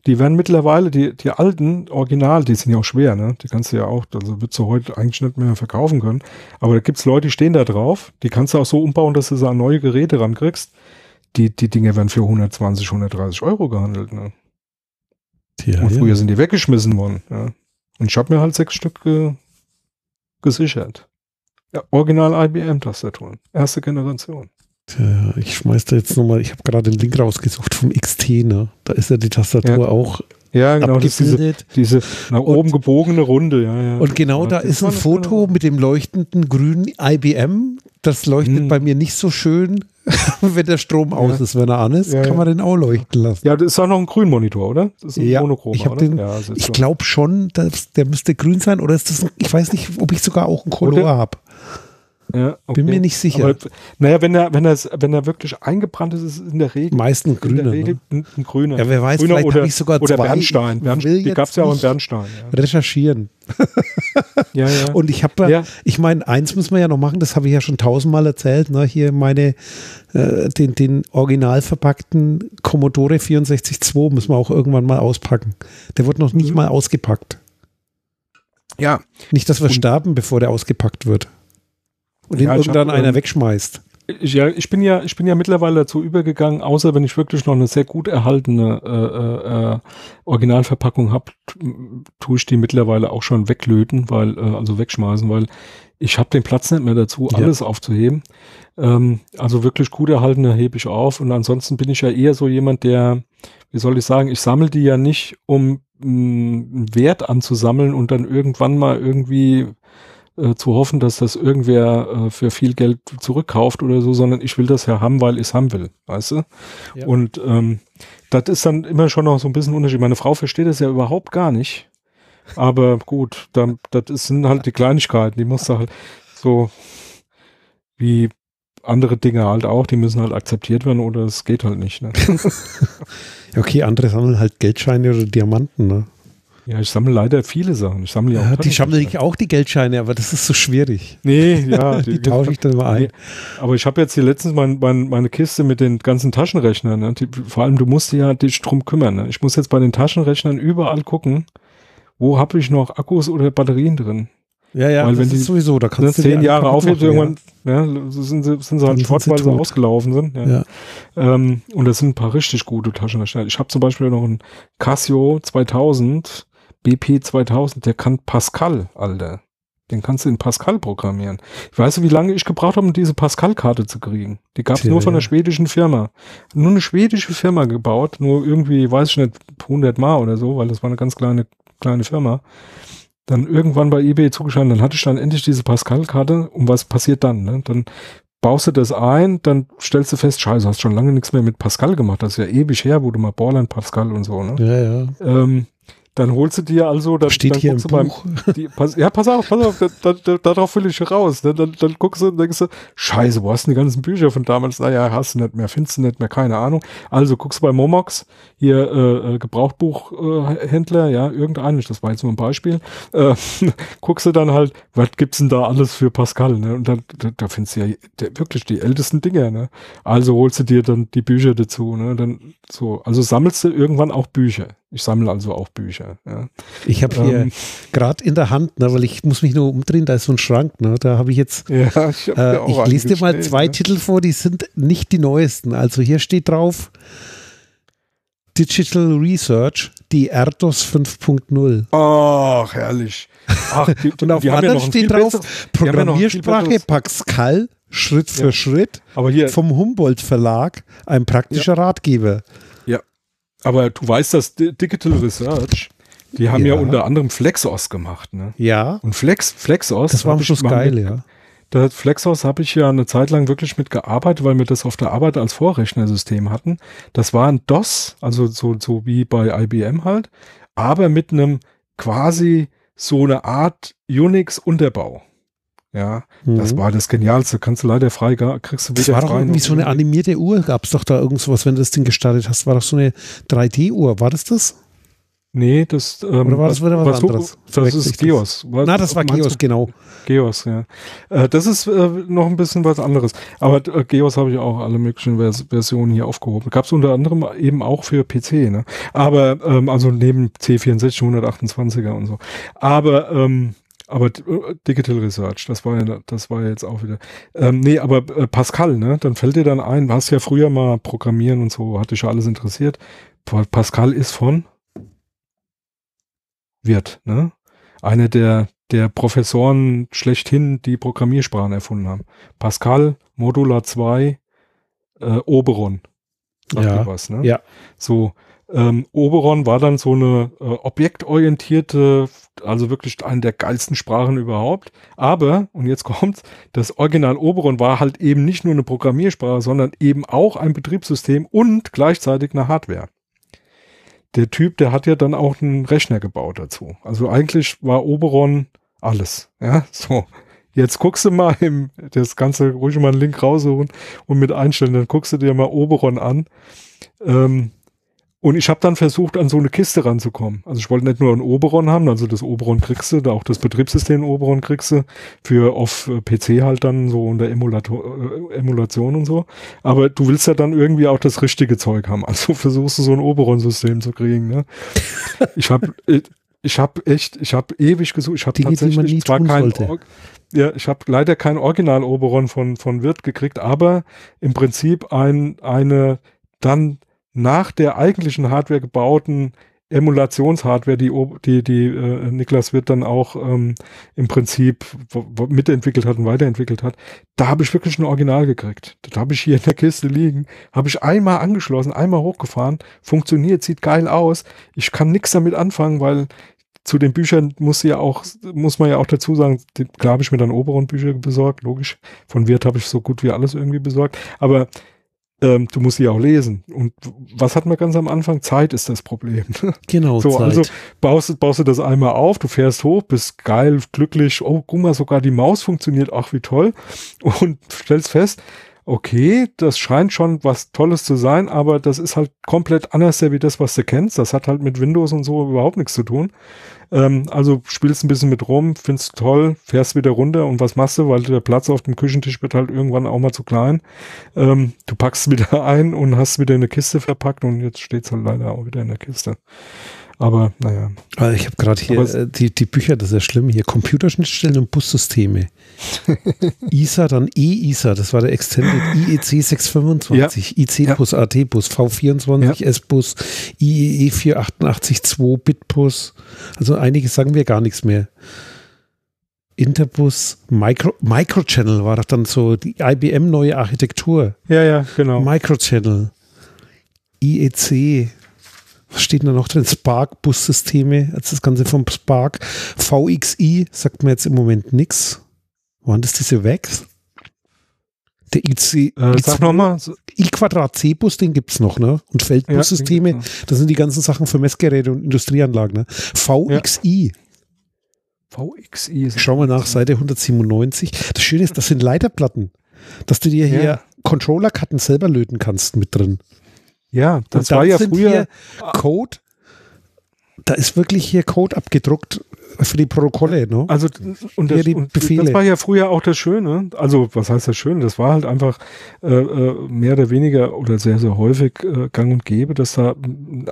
Die werden mittlerweile, die, die alten Original, die sind ja auch schwer, ne? Die kannst du ja auch, also wird du heute eigentlich nicht mehr verkaufen können. Aber da gibt's Leute, die stehen da drauf. Die kannst du auch so umbauen, dass du so an neue Geräte rankriegst die, die Dinge werden für 120, 130 Euro gehandelt. Ne? Tja, und früher ja. sind die weggeschmissen worden. Ja. Und ich habe mir halt sechs Stück äh, gesichert. Ja, Original IBM-Tastaturen. Erste Generation. Tja, ich schmeiß da jetzt nochmal, ich habe gerade den Link rausgesucht vom XT, ne? Da ist ja die Tastatur ja. auch ja, genau, diese, diese nach oben gebogene Runde, ja, ja. Und genau da ist ein Foto mit dem leuchtenden grünen IBM. Das leuchtet hm. bei mir nicht so schön, wenn der Strom aus ja. ist. Wenn er an ist, ja, kann man den auch leuchten lassen. Ja, das ist auch noch ein Grünmonitor, oder? Das ist ein ja, Monochrom, ich, den, ich glaube schon, dass der müsste grün sein oder ist das, ein, ich weiß nicht, ob ich sogar auch einen Color habe. Ja, okay. Bin mir nicht sicher. Aber, naja, wenn er, wenn er, wenn er wirklich eingebrannt ist, ist es in der Regel. Meistens grüner. In der Regel ne? ein, grüner. Ja, wer weiß, grüner vielleicht oder, ich sogar oder zwei. Bernstein. Bernstein die gab es ja auch in Bernstein. Ja. Recherchieren. ja, ja. Und ich habe, ja. ich meine, eins müssen wir ja noch machen, das habe ich ja schon tausendmal erzählt, ne? hier meine, äh, den, den original verpackten Commodore 64.2 müssen wir auch irgendwann mal auspacken. Der wird noch nicht mhm. mal ausgepackt. Ja. Nicht, dass wir Und sterben, bevor der ausgepackt wird und ja, den irgendwann hab, einer ähm, wegschmeißt. Ich, ja, ich bin ja, ich bin ja mittlerweile dazu übergegangen, außer wenn ich wirklich noch eine sehr gut erhaltene äh, äh, Originalverpackung habe, tue ich die mittlerweile auch schon weglöten, weil, äh, also wegschmeißen, weil ich habe den Platz nicht mehr dazu, alles ja. aufzuheben. Ähm, also wirklich gut erhaltene hebe ich auf und ansonsten bin ich ja eher so jemand, der, wie soll ich sagen, ich sammle die ja nicht, um einen Wert anzusammeln und dann irgendwann mal irgendwie äh, zu hoffen, dass das irgendwer äh, für viel Geld zurückkauft oder so, sondern ich will das ja haben, weil ich es haben will, weißt du? Ja. Und ähm, das ist dann immer schon noch so ein bisschen Unterschied. Meine Frau versteht das ja überhaupt gar nicht. Aber gut, dann, das sind halt die Kleinigkeiten, die muss halt so wie andere Dinge halt auch, die müssen halt akzeptiert werden oder es geht halt nicht. Ne? okay, andere sammeln halt Geldscheine oder Diamanten, ne? Ja, ich sammle leider viele Sachen. Ich sammle ja auch. die sammle ich auch die Geldscheine, aber das ist so schwierig. Nee, ja. die, die tausche ich dann immer ein. Nee. Aber ich habe jetzt hier letztens mein, mein, meine Kiste mit den ganzen Taschenrechnern. Ne? Die, vor allem, du musst ja dich drum kümmern. Ne? Ich muss jetzt bei den Taschenrechnern überall gucken, wo habe ich noch Akkus oder Batterien drin. Ja, ja, Weil wenn die sowieso, da kannst du zehn Jahre aufhebst, irgendwann ja. ja, sind, sie, sind sie halt fort, weil sie ausgelaufen sind. Ja. ja. Ähm, und das sind ein paar richtig gute Taschenrechner. Ich habe zum Beispiel noch einen Casio 2000, BP 2000, der kann Pascal, Alter. Den kannst du in Pascal programmieren. Ich weiß, wie lange ich gebraucht habe, um diese Pascal-Karte zu kriegen. Die gab es nur von einer schwedischen Firma. Nur eine schwedische Firma gebaut, nur irgendwie, weiß ich nicht, 100 Mal oder so, weil das war eine ganz kleine, kleine Firma dann irgendwann bei eBay zugeschlagen, dann hatte ich dann endlich diese Pascal-Karte und was passiert dann? Ne? Dann baust du das ein, dann stellst du fest, scheiße, hast schon lange nichts mehr mit Pascal gemacht, das ist ja ewig her, wo du mal Borland Pascal und so, ne? Ja, ja. Ähm, dann holst du dir also, dann, Steht dann hier im Buch. Beim, die, pass, ja, pass auf, pass auf, da, da, darauf will ich raus. Dann, dann, dann guckst du und denkst du, scheiße, wo hast du die ganzen Bücher von damals? Naja, hast du nicht mehr, findest du nicht mehr, keine Ahnung. Also guckst du bei Momox, hier äh, äh Gebrauchtbuchhändler, äh, ja, irgendeinen, das war jetzt nur ein Beispiel, äh, guckst du dann halt, was gibt's denn da alles für Pascal, ne? Und dann, da, da findest du ja der, wirklich die ältesten Dinge, ne? Also holst du dir dann die Bücher dazu, ne? Dann so, also sammelst du irgendwann auch Bücher. Ich sammle also auch Bücher. Ja. Ich habe hier ähm, gerade in der Hand, ne, weil ich muss mich nur umdrehen, da ist so ein Schrank, ne, da habe ich jetzt, ja, ich, äh, ich lese dir mal zwei ne? Titel vor, die sind nicht die neuesten. Also hier steht drauf Digital Research, die Erdos 5.0 Ach, herrlich. Ach, die, Und auf anderen ja steht drauf besser, Programmiersprache ja Pascal, Schritt für Schritt, hier, vom Humboldt Verlag, ein praktischer Ratgeber. Aber du weißt, dass Digital Research, die haben ja, ja unter anderem Flexos gemacht, ne? Ja. Und Flex, Flexos. Das war am Schluss geil, mit, ja. Das Flexos habe ich ja eine Zeit lang wirklich mitgearbeitet, weil wir das auf der Arbeit als Vorrechnersystem hatten. Das war ein DOS, also so, so wie bei IBM halt, aber mit einem quasi so eine Art Unix-Unterbau. Ja, mhm. das war das Genialste. Kannst du leider frei, kriegst du wieder Das war doch irgendwie so eine animierte Uhr. Gab es doch da irgendwas, wenn du das Ding gestartet hast? War doch so eine 3D-Uhr. War das das? Nee, das ähm, Oder war das wieder was, was anderes? Du, das ist Geos. Was, Na, das war Geos, genau. Geos, ja. Äh, das ist äh, noch ein bisschen was anderes. Aber äh, Geos habe ich auch alle möglichen Vers Versionen hier aufgehoben. Gab es unter anderem eben auch für PC, ne? Aber, ähm, also neben C64, 128er und so. Aber, ähm, aber äh, Digital Research, das war ja, das war ja jetzt auch wieder. Ähm, nee, aber äh, Pascal, ne? Dann fällt dir dann ein, du hast ja früher mal Programmieren und so, hat dich ja alles interessiert. Pascal ist von Wirt, ne? Eine der, der Professoren schlechthin, die Programmiersprachen erfunden haben. Pascal, Modular 2, äh, Oberon. ja, was, ne? Ja. So, ähm, Oberon war dann so eine äh, objektorientierte, also wirklich eine der geilsten Sprachen überhaupt. Aber, und jetzt kommt's, das Original Oberon war halt eben nicht nur eine Programmiersprache, sondern eben auch ein Betriebssystem und gleichzeitig eine Hardware. Der Typ, der hat ja dann auch einen Rechner gebaut dazu. Also eigentlich war Oberon alles. Ja, so. Jetzt guckst du mal im, das Ganze ruhig mal einen Link raussuchen und mit einstellen, dann guckst du dir mal Oberon an. Ähm, und ich habe dann versucht, an so eine Kiste ranzukommen. Also ich wollte nicht nur ein Oberon haben, also das Oberon kriegst du, da auch das Betriebssystem Oberon kriegst du, für auf äh, PC halt dann so unter Emulator, äh, Emulation und so. Aber du willst ja dann irgendwie auch das richtige Zeug haben. Also versuchst du so ein Oberon-System zu kriegen. Ne? Ich habe äh, ich habe echt, ich habe ewig gesucht. Ich habe tatsächlich die zwar kein, ja, ich habe leider kein Original Oberon von von Wirt gekriegt, aber im Prinzip ein eine dann nach der eigentlichen Hardware gebauten Emulationshardware, die, die, die äh, Niklas Wirt dann auch ähm, im Prinzip mitentwickelt hat und weiterentwickelt hat, da habe ich wirklich ein Original gekriegt. Das habe ich hier in der Kiste liegen, habe ich einmal angeschlossen, einmal hochgefahren, funktioniert, sieht geil aus. Ich kann nichts damit anfangen, weil zu den Büchern muss ja auch, muss man ja auch dazu sagen, klar habe ich mir dann Oberon-Bücher besorgt, logisch. Von Wirt habe ich so gut wie alles irgendwie besorgt. Aber ähm, du musst sie auch lesen. Und was hat man ganz am Anfang? Zeit ist das Problem. Genau. so, Zeit. also baust, baust du das einmal auf, du fährst hoch, bist geil, glücklich, oh, guck mal, sogar die Maus funktioniert, ach wie toll. Und stellst fest, okay, das scheint schon was Tolles zu sein, aber das ist halt komplett anders wie das, was du kennst. Das hat halt mit Windows und so überhaupt nichts zu tun. Ähm, also spielst ein bisschen mit rum, findest toll, fährst wieder runter und was machst du, weil der Platz auf dem Küchentisch wird halt irgendwann auch mal zu klein. Ähm, du packst wieder ein und hast wieder eine Kiste verpackt und jetzt steht's halt leider auch wieder in der Kiste. Aber naja. Also ich habe gerade hier äh, die, die Bücher, das ist ja schlimm, hier Computerschnittstellen und Bussysteme. ISA, dann E-ISA, das war der Extended IEC 625, ja. IC-Bus, ja. AT-Bus, V24, ja. S-Bus, IEE 488 2, Bitbus. Also einige sagen wir gar nichts mehr. Interbus, Micro, Microchannel war doch dann so die IBM neue Architektur. Ja, ja, genau. Microchannel. IEC, was steht da noch drin? Spark Bussysteme, also das Ganze vom Spark. VXI sagt mir jetzt im Moment nichts. Waren das diese Vex? Der IC, äh, sag nochmal. I-Quadrat C-Bus, den gibt es noch, ne? Und Feldbussysteme, ja, das sind die ganzen Sachen für Messgeräte und Industrieanlagen, ne? VXI. Ja. VXI. Schau mal nach, Seite 197. Das Schöne ist, das sind Leiterplatten. Dass du dir hier ja. Controller-Karten selber löten kannst mit drin. Ja, das war ja früher Code. Da ist wirklich hier Code abgedruckt für die Protokolle, ne? Also und das, und das, war ja früher auch das Schöne. Also was heißt das Schöne? Das war halt einfach äh, äh, mehr oder weniger oder sehr sehr häufig äh, Gang und Gäbe, dass da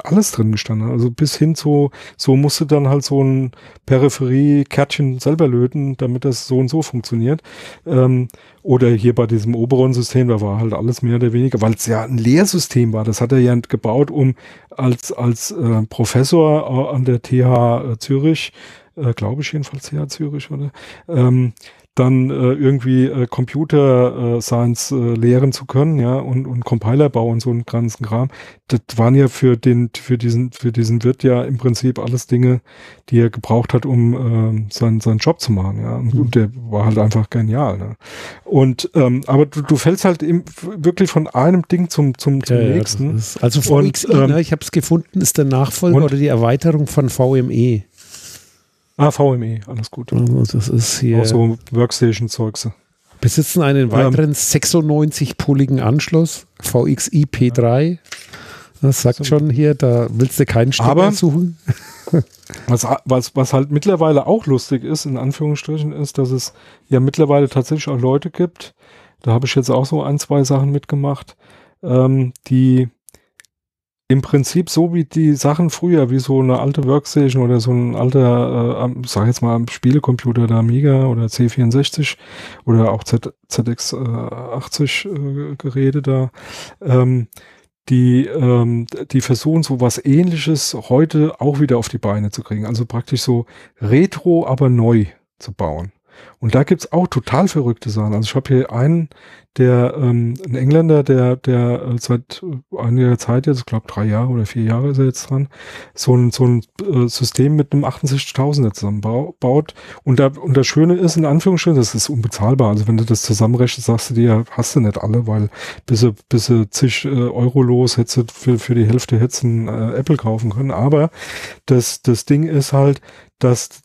alles drin gestanden hat. Also bis hin zu so musste dann halt so ein Peripherie-Kärtchen selber löten, damit das so und so funktioniert. Ähm, oder hier bei diesem Oberon-System, da war halt alles mehr oder weniger, weil es ja ein Lehrsystem war. Das hat er ja gebaut, um als, als äh, Professor an der TH Zürich äh, glaube ich jedenfalls TH Zürich, oder? Ähm, dann äh, irgendwie äh, Computer äh, Science äh, lehren zu können, ja, und, und Compilerbau und so einen ganzen Kram. Das waren ja für den, für diesen, für diesen Wirt ja im Prinzip alles Dinge, die er gebraucht hat, um äh, seinen, seinen Job zu machen, ja. Und, mhm. der war halt einfach genial, ne? Und ähm, aber du, du fällst halt im, wirklich von einem Ding zum, zum, zum ja, nächsten. Ja, also VXI, und, ähm, ne, ich habe es gefunden, ist der Nachfolger oder die Erweiterung von VME. Ah, VME, alles gut. Das ist hier. Auch so Workstation-Zeugs. Besitzen einen weiteren ähm, 96-pulligen Anschluss, VXI P3. Das sagt so. schon hier, da willst du keinen Stecker suchen. was, was, was halt mittlerweile auch lustig ist, in Anführungsstrichen, ist, dass es ja mittlerweile tatsächlich auch Leute gibt, da habe ich jetzt auch so ein, zwei Sachen mitgemacht, ähm, die im Prinzip so wie die Sachen früher, wie so eine alte Workstation oder so ein alter, äh, sag jetzt mal, Spielecomputer der Amiga oder C64 oder auch Z, ZX80 äh, Geräte da, ähm, die, ähm, die versuchen so was ähnliches heute auch wieder auf die Beine zu kriegen. Also praktisch so retro, aber neu zu bauen. Und da gibt's auch total verrückte Sachen. Also ich habe hier einen, der ähm, ein Engländer, der, der äh, seit einiger Zeit jetzt, ich glaube drei Jahre oder vier Jahre ist er jetzt dran, so ein, so ein äh, System mit einem 68.000er zusammenbaut. Und, da, und das Schöne ist, in Anführungsstrichen, das ist unbezahlbar. Also wenn du das zusammenrechnest, sagst du dir, hast du nicht alle, weil bis du, bis du zig äh, Euro los hättest du für, für die Hälfte hättest ein äh, Apple kaufen können. Aber das, das Ding ist halt, dass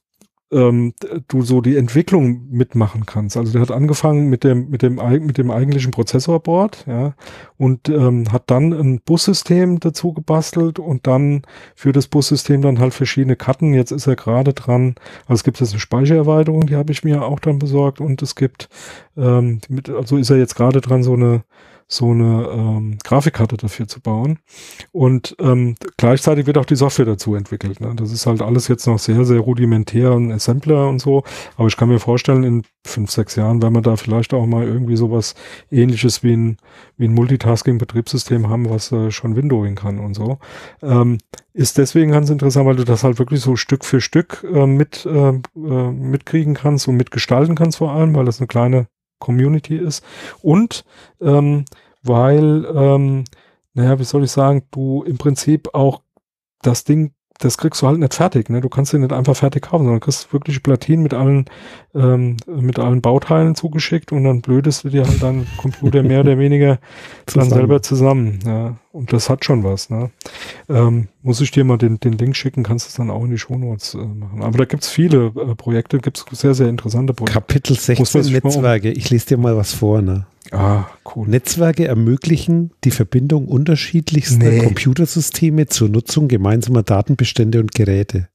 ähm, du so die Entwicklung mitmachen kannst. Also der hat angefangen mit dem mit dem mit dem eigentlichen Prozessorboard, ja, und ähm, hat dann ein Bussystem dazu gebastelt und dann für das Bussystem dann halt verschiedene Karten. Jetzt ist er gerade dran. Also es gibt jetzt eine Speichererweiterung, die habe ich mir auch dann besorgt und es gibt ähm, mit, also ist er jetzt gerade dran so eine so eine ähm, Grafikkarte dafür zu bauen. Und ähm, gleichzeitig wird auch die Software dazu entwickelt. Ne? Das ist halt alles jetzt noch sehr, sehr rudimentär und Assembler und so. Aber ich kann mir vorstellen, in fünf, sechs Jahren werden wir da vielleicht auch mal irgendwie sowas ähnliches wie ein, wie ein Multitasking-Betriebssystem haben, was äh, schon Windowing kann und so. Ähm, ist deswegen ganz interessant, weil du das halt wirklich so Stück für Stück äh, mit äh, äh mitkriegen kannst und mitgestalten kannst vor allem, weil das eine kleine Community ist. Und ähm, weil, ähm, naja, wie soll ich sagen, du im Prinzip auch das Ding das kriegst du halt nicht fertig. Ne? Du kannst den nicht einfach fertig kaufen, sondern kriegst wirklich Platinen mit allen, ähm, mit allen Bauteilen zugeschickt und dann blödest du dir halt deinen Computer mehr oder weniger dann selber zusammen. Ja? Und das hat schon was. Ne? Ähm, muss ich dir mal den, den Link schicken, kannst du es dann auch in die Shownotes äh, machen. Aber da gibt's viele äh, Projekte, gibt's sehr, sehr interessante Projekte. Kapitel 16 Netzwerke. Ich lese dir mal was vor. Ne? Ah, cool. Netzwerke ermöglichen die Verbindung unterschiedlichster nee. Computersysteme zur Nutzung gemeinsamer Datenbestände und Geräte.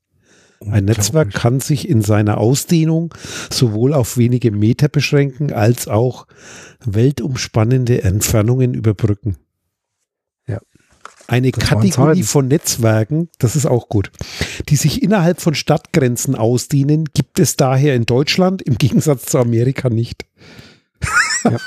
Ein Netzwerk kann sich in seiner Ausdehnung sowohl auf wenige Meter beschränken, als auch weltumspannende Entfernungen überbrücken. Ja. Eine Kategorie von Netzwerken, das ist auch gut, die sich innerhalb von Stadtgrenzen ausdehnen, gibt es daher in Deutschland im Gegensatz zu Amerika nicht ja.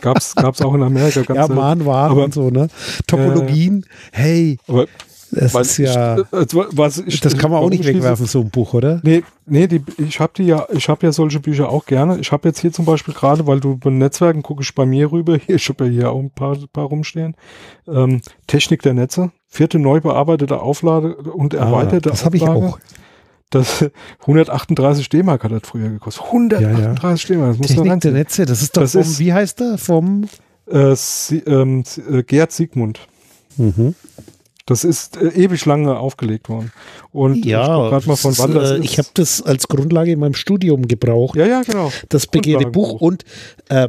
Gab's, gab's auch in Amerika. Ganz ja, Mahnwaren aber, und so, ne? Topologien, äh, hey. Aber, das ist ja, ich, äh, was das kann man auch nicht wegwerfen, so ein Buch, oder? Nee, nee die, ich habe ja, ich habe ja solche Bücher auch gerne. Ich habe jetzt hier zum Beispiel gerade, weil du bei Netzwerken gucke ich bei mir rüber, hier, ich habe ja hier auch ein paar, paar rumstehen. Ähm, Technik der Netze, vierte neu bearbeitete Auflade und ah, erweiterte ah, das habe ich auch. Das 138 D-Mark hat das früher gekostet. 138 ja, ja. D-Mark, das muss Technik man der Netze, das ist doch das vom, ist, wie heißt der? Vom äh, Sie, ähm, äh, Gerd Siegmund. Mhm. Das ist äh, ewig lange aufgelegt worden. Und ja, ich mal von wann das äh, ist. Ich habe das als Grundlage in meinem Studium gebraucht. Ja, ja, genau. Das begehrte Buch und äh,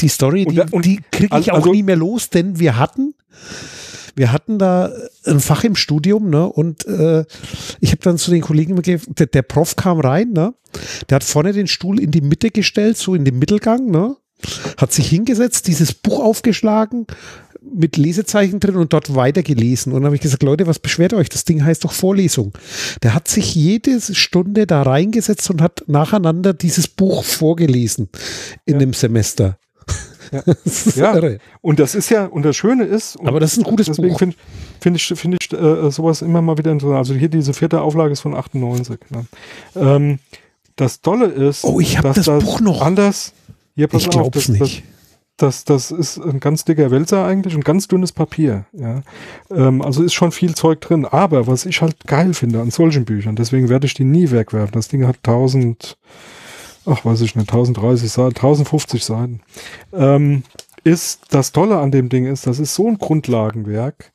die Story, die, die kriege ich also, auch nie mehr los, denn wir hatten wir hatten da ein Fach im Studium, ne? Und äh, ich habe dann zu den Kollegen gegeben, der, der Prof kam rein, ne? Der hat vorne den Stuhl in die Mitte gestellt, so in den Mittelgang, ne? Hat sich hingesetzt, dieses Buch aufgeschlagen, mit Lesezeichen drin und dort weitergelesen. Und dann habe ich gesagt, Leute, was beschwert euch? Das Ding heißt doch Vorlesung. Der hat sich jede Stunde da reingesetzt und hat nacheinander dieses Buch vorgelesen in ja. dem Semester. Ja. ja. und das ist ja, und das Schöne ist, aber das ist ein gutes deswegen Buch. Finde find ich, find ich äh, sowas immer mal wieder interessant. Also hier diese vierte Auflage ist von 98. Ne? Ähm, das Tolle ist, oh, ich habe das, das, Buch noch anders. Hier, pass ich glaube es nicht. Das, das, das, ist ein ganz dicker Wälzer eigentlich und ganz dünnes Papier. Ja. Ähm, also ist schon viel Zeug drin. Aber was ich halt geil finde an solchen Büchern, deswegen werde ich die nie wegwerfen. Das Ding hat 1000 ach weiß ich nicht, 1030 Seiten, 1050 Seiten, ähm, ist das Tolle an dem Ding ist, das ist so ein Grundlagenwerk.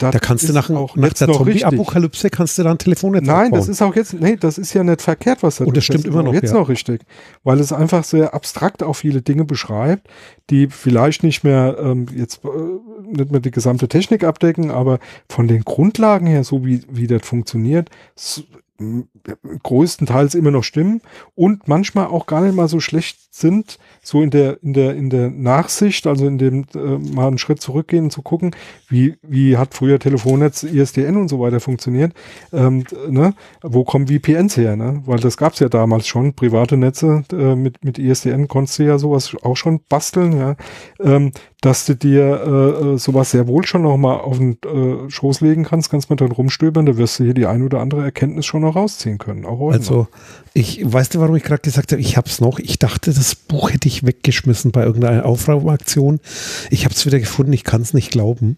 Da kannst du nach, auch nach der Zombie-Apokalypse kannst du da ein Telefonnetz Nein, aufbauen. das ist auch jetzt, nee, das ist ja nicht verkehrt, was da Und das stimmt immer noch. Jetzt ja. noch richtig. Weil es einfach sehr abstrakt auch viele Dinge beschreibt, die vielleicht nicht mehr, ähm, jetzt, äh, nicht mehr die gesamte Technik abdecken, aber von den Grundlagen her, so wie, wie das funktioniert, größtenteils immer noch stimmen und manchmal auch gar nicht mal so schlecht sind, so in der, in der, in der Nachsicht, also in dem äh, mal einen Schritt zurückgehen und zu gucken, wie, wie hat früher Telefonnetz, ISDN und so weiter funktioniert, ähm, ne? wo kommen VPNs her, ne? weil das gab's ja damals schon, private Netze äh, mit, mit ISDN konntest du ja sowas auch schon basteln, ja? ähm, dass du dir äh, äh sowas sehr wohl schon noch mal auf den äh, Schoß legen kannst, kannst mal dann rumstöbern, da wirst du hier die ein oder andere Erkenntnis schon noch rausziehen können, Also, noch. ich, weißt du, warum ich gerade gesagt habe, ich hab's noch, ich dachte, das Buch hätte ich weggeschmissen bei irgendeiner Aufräumaktion. Ich habe es wieder gefunden, ich kann es nicht glauben.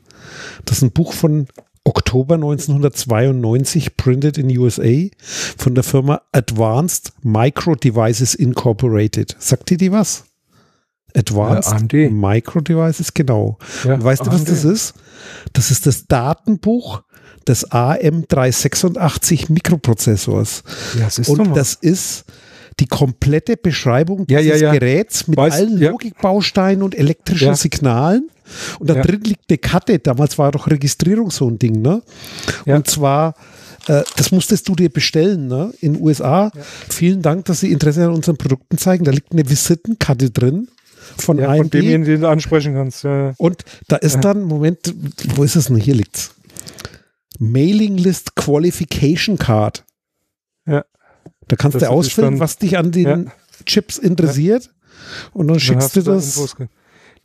Das ist ein Buch von Oktober 1992, printed in USA, von der Firma Advanced Micro Devices Incorporated. Sagt dir die was? Advanced ja, Micro Devices, genau. Ja, Und weißt AMD. du, was das ist? Das ist das Datenbuch des AM386 Mikroprozessors. Ja, das Und das ist die komplette Beschreibung dieses ja, ja, ja. Geräts mit Weiß, allen Logikbausteinen und elektrischen Signalen. Und da drin liegt eine Karte. Damals war doch Registrierung so ein Ding, ne? Und zwar äh, das musstest du dir bestellen, ne? In den USA. Vielen Dank, dass Sie Interesse an unseren Produkten zeigen. Da liegt eine Visitenkarte drin. von ja. Von dem, den du ansprechen kannst. Ja. Und da ist dann, Moment, wo ist es denn? Hier liegt's. Mailing List Qualification Card. Ja. Da kannst das du ausfüllen, was dich an den ja. Chips interessiert. Und dann, dann schickst du das.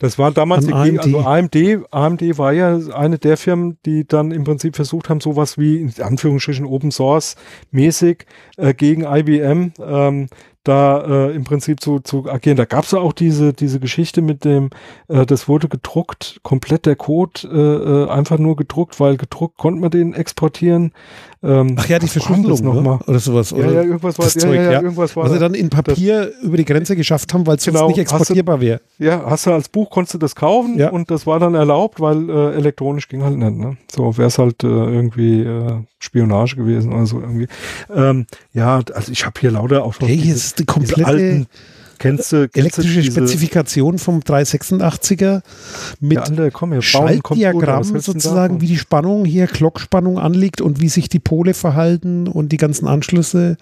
Das war damals die AMD. also AMD, AMD war ja eine der Firmen, die dann im Prinzip versucht haben, sowas wie in Anführungsstrichen Open Source mäßig äh, gegen IBM ähm, da äh, im Prinzip zu, zu agieren. Da gab es auch diese, diese Geschichte mit dem, äh, das wurde gedruckt, komplett der Code äh, äh einfach nur gedruckt, weil gedruckt konnte man den exportieren. Ähm, Ach ja, die Verschlüsselung noch ne? mal. oder sowas. Oder ja, ja, irgendwas war, das ja, Zeug, ja, ja, irgendwas war. Was sie dann in Papier das, über die Grenze geschafft haben, weil es genau, sonst nicht exportierbar wäre. Ja, hast du als Buch konntest du das kaufen ja. und das war dann erlaubt, weil äh, elektronisch ging halt nicht. Ne? So wäre es halt äh, irgendwie äh, Spionage gewesen oder so irgendwie. Ähm, ja, also ich habe hier lauter auch schon. Hey, hier ist die komplette alten, Kennst du, kennst elektrische du Spezifikation vom 386er mit ja, alle, komm, hier, Schaltdiagramm sozusagen, wie die Spannung hier, Glockspannung anliegt und wie sich die Pole verhalten und die ganzen Anschlüsse.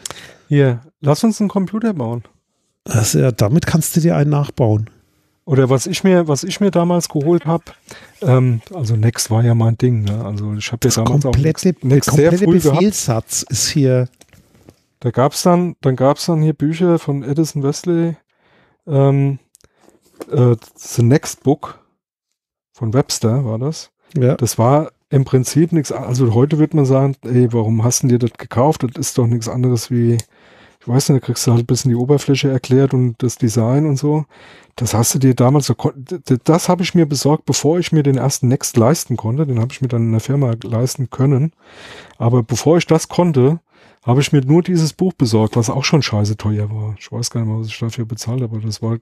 Hier, lass uns einen Computer bauen. Also ja, damit kannst du dir einen nachbauen. Oder was ich mir, was ich mir damals geholt habe, ähm, also Next war ja mein Ding. Ne? Also ich habe ja damals komplette, auch Next, Next komplette sehr früh Befehlssatz gehabt. ist hier. Da gab's dann, dann gab's dann hier Bücher von Edison Wesley, ähm, äh, The Next Book von Webster war das. Ja. Das war im Prinzip nichts, also heute wird man sagen, ey, warum hast du dir das gekauft? Das ist doch nichts anderes wie, ich weiß nicht, da kriegst du halt ein bisschen die Oberfläche erklärt und das Design und so. Das hast du dir damals so, das habe ich mir besorgt, bevor ich mir den ersten Next leisten konnte. Den habe ich mir dann in der Firma leisten können. Aber bevor ich das konnte, habe ich mir nur dieses Buch besorgt, was auch schon scheiße teuer war. Ich weiß gar nicht mehr, was ich dafür bezahlt habe, aber das war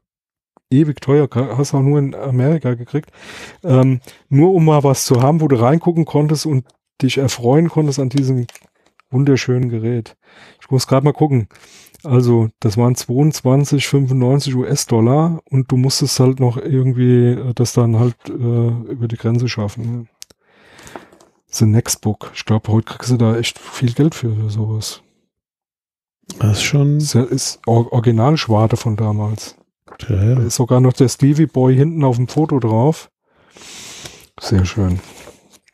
ewig teuer, hast auch nur in Amerika gekriegt. Ähm, nur um mal was zu haben, wo du reingucken konntest und dich erfreuen konntest an diesem wunderschönen Gerät. Ich muss gerade mal gucken. Also, das waren 22,95 US-Dollar und du musstest halt noch irgendwie äh, das dann halt äh, über die Grenze schaffen. The Next Book. Ich glaube, heute kriegst du da echt viel Geld für, für sowas. Das ist schon. Das ist Originalschwarte von damals. Ja, ja. Da ist sogar noch der Stevie Boy hinten auf dem Foto drauf. Sehr schön.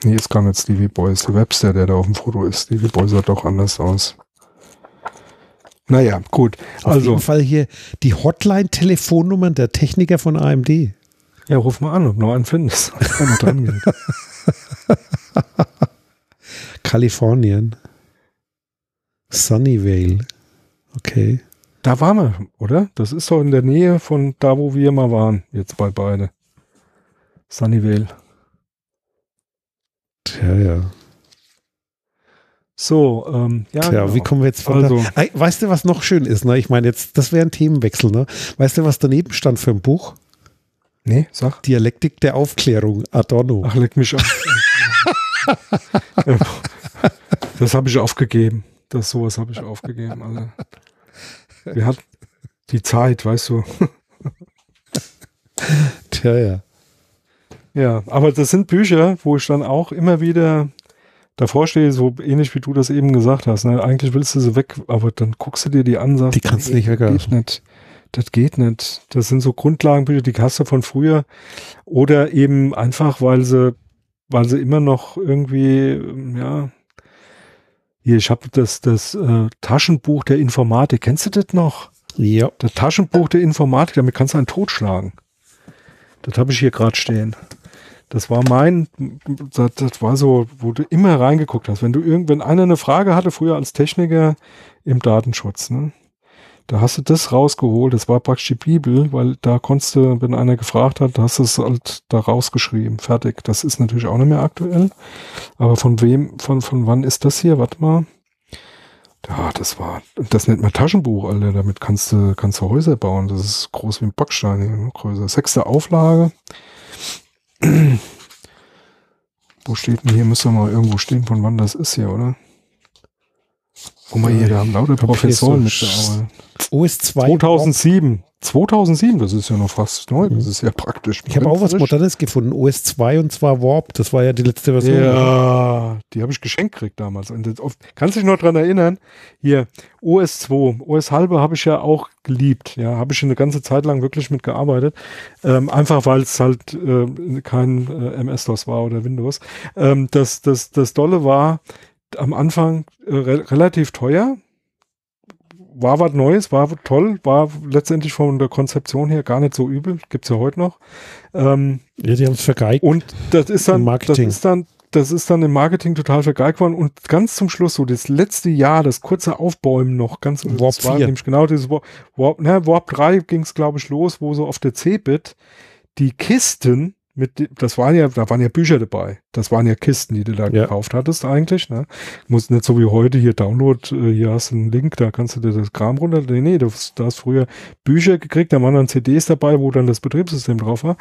Nee, ist gar nicht Stevie Boy, ist der Webster, der da auf dem Foto ist. Stevie Boy sah doch anders aus. Naja, gut. Auf also, jeden Fall hier die Hotline-Telefonnummern der Techniker von AMD. Ja, ruf mal an, ob noch einen findest. Kalifornien. Sunnyvale. Okay. Da waren wir, oder? Das ist doch in der Nähe von da, wo wir mal waren, jetzt bei beide. Sunnyvale. Tja, ja. So, ähm, ja. Tja, genau. wie kommen wir jetzt von also, da? Weißt du, was noch schön ist? Ne? Ich meine, jetzt, das wäre ein Themenwechsel, ne? Weißt du, was daneben stand für ein Buch? Nee, sag. Dialektik der Aufklärung, Adorno. Ach, leck mich auf. das habe ich aufgegeben. Das sowas habe ich aufgegeben, alle. Wir hatten die Zeit, weißt du. Tja, ja. Ja, aber das sind Bücher, wo ich dann auch immer wieder davor stehe, so ähnlich wie du das eben gesagt hast. Ne? Eigentlich willst du sie weg, aber dann guckst du dir die an, sagst, die kannst du nicht wegwerfen. Nicht das geht nicht. Das sind so Grundlagenbücher, die hast du von früher. Oder eben einfach, weil sie, weil sie immer noch irgendwie, ja, hier, ich habe das, das äh, Taschenbuch der Informatik. Kennst du das noch? Ja. Das Taschenbuch der Informatik, damit kannst du einen totschlagen. Das habe ich hier gerade stehen. Das war mein, das, das, war so, wo du immer reingeguckt hast. Wenn du irgendwann einer eine Frage hatte, früher als Techniker im Datenschutz, ne? Da hast du das rausgeholt, das war praktisch die Bibel, weil da konntest du, wenn einer gefragt hat, hast du es halt da rausgeschrieben, fertig. Das ist natürlich auch nicht mehr aktuell. Aber von wem, von, von wann ist das hier? Warte mal. Ja, das war, das nennt man Taschenbuch, Alter. Damit kannst du, kannst du Häuser bauen. Das ist groß wie ein Backstein, größer. Sechste Auflage. Wo steht denn hier? Müsste mal irgendwo stehen, von wann das ist hier, oder? Guck mal hier, da haben lauter Professoren mitgearbeitet. OS 2. 2007. 2007, das ist ja noch fast neu, das ist ja praktisch. Ich habe auch was Modernes gefunden, OS 2 und zwar Warp, das war ja die letzte Version. Ja, die habe ich geschenkt gekriegt damals. Und das, kannst du dich noch dran erinnern? Hier, OS 2, OS halbe habe ich ja auch geliebt, ja, habe ich eine ganze Zeit lang wirklich mitgearbeitet, ähm, einfach weil es halt äh, kein äh, MS-DOS war oder Windows. Ähm, das, das, das Dolle war am Anfang äh, re relativ teuer, war was Neues, war toll, war letztendlich von der Konzeption her gar nicht so übel, gibt's ja heute noch. Ähm, ja, die haben es vergeigt. Und das ist dann, das ist dann, das ist dann im Marketing total vergeigt worden und ganz zum Schluss, so das letzte Jahr, das kurze Aufbäumen noch, ganz Warp das war 4. nämlich genau dieses Warp, Warp, ne, Warp 3 ging es, glaube ich, los, wo so auf der C-Bit die Kisten mit, das waren ja, da waren ja Bücher dabei. Das waren ja Kisten, die du da ja. gekauft hattest eigentlich. Ne? Muss nicht so wie heute hier Download, äh, hier hast du einen Link, da kannst du dir das Kram runter. Nee, nee, du, du hast früher Bücher gekriegt, da waren dann CDs dabei, wo dann das Betriebssystem drauf war.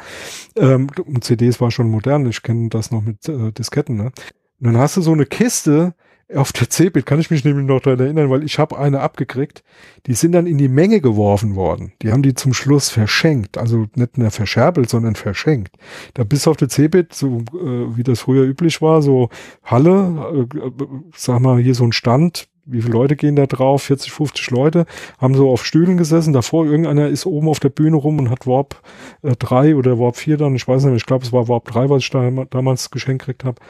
Ähm, und CDs war schon modern, ich kenne das noch mit äh, Disketten. Ne? Und dann hast du so eine Kiste, auf der C-Bit kann ich mich nämlich noch daran erinnern, weil ich habe eine abgekriegt. Die sind dann in die Menge geworfen worden. Die haben die zum Schluss verschenkt. Also nicht mehr verscherbelt, sondern verschenkt. Da bis auf der C-Bit, so äh, wie das früher üblich war, so Halle, äh, äh, sag mal hier so ein Stand, wie viele Leute gehen da drauf? 40, 50 Leute, haben so auf Stühlen gesessen. Davor irgendeiner ist oben auf der Bühne rum und hat Warp äh, 3 oder Warp 4 dann, ich weiß nicht, ich glaube, es war Warp 3, was ich da damals geschenkt gekriegt habe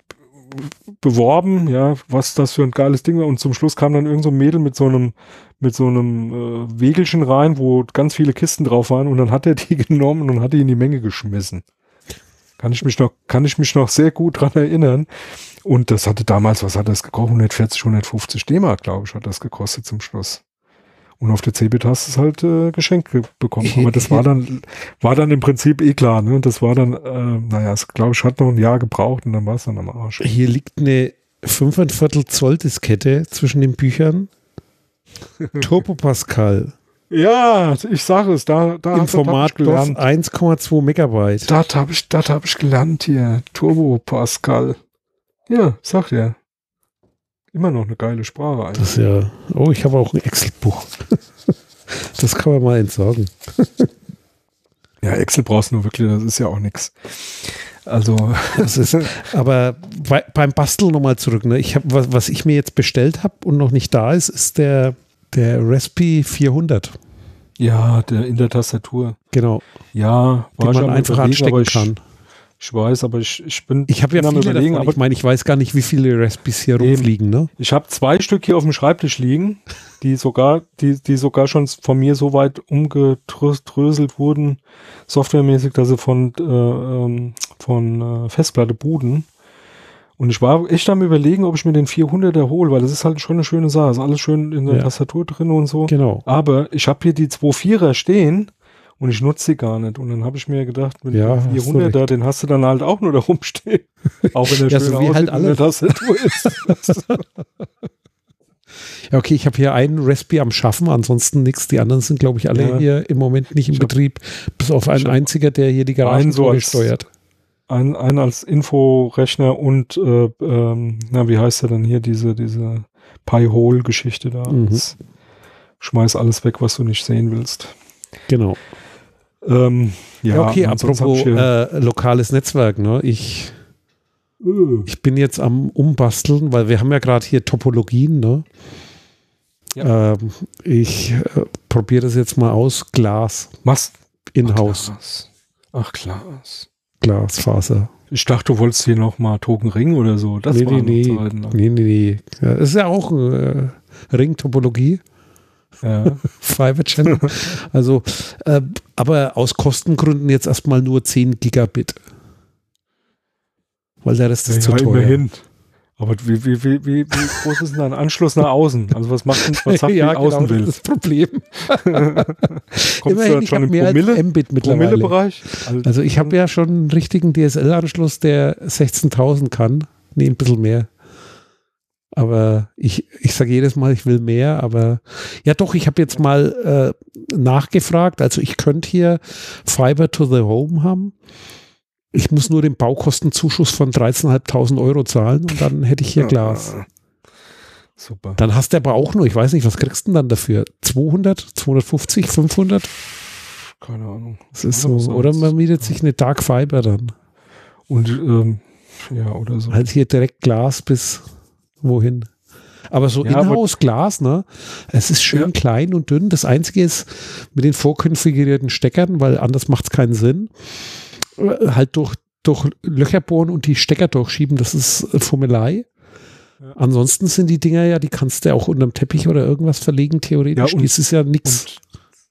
beworben, ja, was das für ein geiles Ding war. Und zum Schluss kam dann irgend so ein Mädel mit so einem, mit so einem äh, Wegelchen rein, wo ganz viele Kisten drauf waren. Und dann hat er die genommen und hat die in die Menge geschmissen. Kann ich mich noch, kann ich mich noch sehr gut dran erinnern. Und das hatte damals, was hat das gekostet? 140, 150 D-Mark, glaube ich, hat das gekostet zum Schluss. Und auf der Cebit hast du es halt äh, geschenkt bekommen. Aber das war dann, war dann im Prinzip eh klar. Ne? Und das war dann, äh, naja, es glaube ich, hat noch ein Jahr gebraucht und dann war es dann am Arsch. Hier liegt eine 5,25 Zoll Diskette zwischen den Büchern. Turbo Pascal. Ja, ich sage es, da, da Im Format 1,2 Megabyte. Das habe ich, das habe ich gelernt hier. Turbo Pascal. Ja, sagt er. Immer noch eine geile Sprache eigentlich. Das ja. Oh, ich habe auch ein Excel-Buch. das kann man mal entsorgen. ja, Excel brauchst du nur wirklich, das ist ja auch nichts. Also. Das ist, aber bei, beim Basteln nochmal zurück. Ne? Ich hab, was, was ich mir jetzt bestellt habe und noch nicht da ist, ist der, der Raspi 400. Ja, der in der Tastatur. Genau. Ja, war den man einfach anstecken kann. Ich weiß, aber ich, ich bin, ich habe ja viele überlegen, davon. aber ich meine, ich weiß gar nicht, wie viele Raspis hier eben. rumfliegen, ne? Ich habe zwei Stück hier auf dem Schreibtisch liegen, die sogar, die, die sogar schon von mir so weit umgedröselt wurden, softwaremäßig, dass sie von, äh, ähm, von äh, Festplatte booten. Und ich war echt am überlegen, ob ich mir den 400er hole, weil das ist halt schon eine schöne Sache. Ist alles schön in der ja. Tastatur drin und so. Genau. Aber ich habe hier die 24er stehen und ich nutze sie gar nicht. Und dann habe ich mir gedacht, mit ja, dem 400 da, den hast du dann halt auch nur da rumstehen. Auch wenn der ja, schön so wie halt alle. Tastatur ist. ja, okay, ich habe hier einen Raspi am Schaffen, ansonsten nichts. Die anderen sind, glaube ich, alle ja. hier im Moment nicht im ich Betrieb. Bis auf einen einziger, der hier die Garage so steuert. Ein, ein als Inforechner und äh, ähm, na, wie heißt er denn hier, diese, diese Pi-Hole-Geschichte da. Mhm. Schmeiß alles weg, was du nicht sehen willst. Genau. Ähm, ja, ja, okay, apropos äh, lokales Netzwerk, ne? Ich, uh. ich bin jetzt am Umbasteln, weil wir haben ja gerade hier Topologien, ne? Ja. Ähm, ich äh, probiere das jetzt mal aus. Glas. Was? In-house. Ach, Glas. Glasfaser. Ich dachte, du wolltest hier nochmal Tokenring oder so. Das nee, nee, nee. Ne? nee, nee, nee. Ja, das ist ja auch äh, Ringtopologie. Ja. Fiber Channel. Also, äh, aber aus Kostengründen jetzt erstmal nur 10 Gigabit. Weil der Rest ist ja, zu teuer. Immerhin. Aber wie, wie, wie, wie, groß ist denn ein Anschluss nach außen? Also was macht denn, was sagt ja, die genau, Außenbild? Das ist das Problem. Kommst Immerhin, du dann schon im Promille, Mbit mittlerweile. Promille-Bereich? Also, also ich habe ja schon einen richtigen DSL-Anschluss, der 16.000 kann. Nee, ein bisschen mehr. Aber ich, ich sage jedes Mal, ich will mehr, aber ja doch, ich habe jetzt mal äh, nachgefragt. Also ich könnte hier Fiber to the Home haben. Ich muss nur den Baukostenzuschuss von 13.500 Euro zahlen und dann hätte ich hier Glas. Super. Dann hast du aber auch nur, ich weiß nicht, was kriegst du denn dann dafür? 200, 250, 500? Keine Ahnung. Das ist so. Oder man mietet sich eine Dark Fiber dann. Und ähm, ja, oder so. Halt hier direkt Glas bis wohin. Aber so ja, Inhouse Glas, ne? Es ist schön ja. klein und dünn. Das einzige ist mit den vorkonfigurierten Steckern, weil anders macht es keinen Sinn. Äh, halt durch, durch Löcher bohren und die Stecker durchschieben, das ist Fummelei. Ja. Ansonsten sind die Dinger ja, die kannst du auch unterm Teppich oder irgendwas verlegen, theoretisch. Ja, und, das ist ja nichts.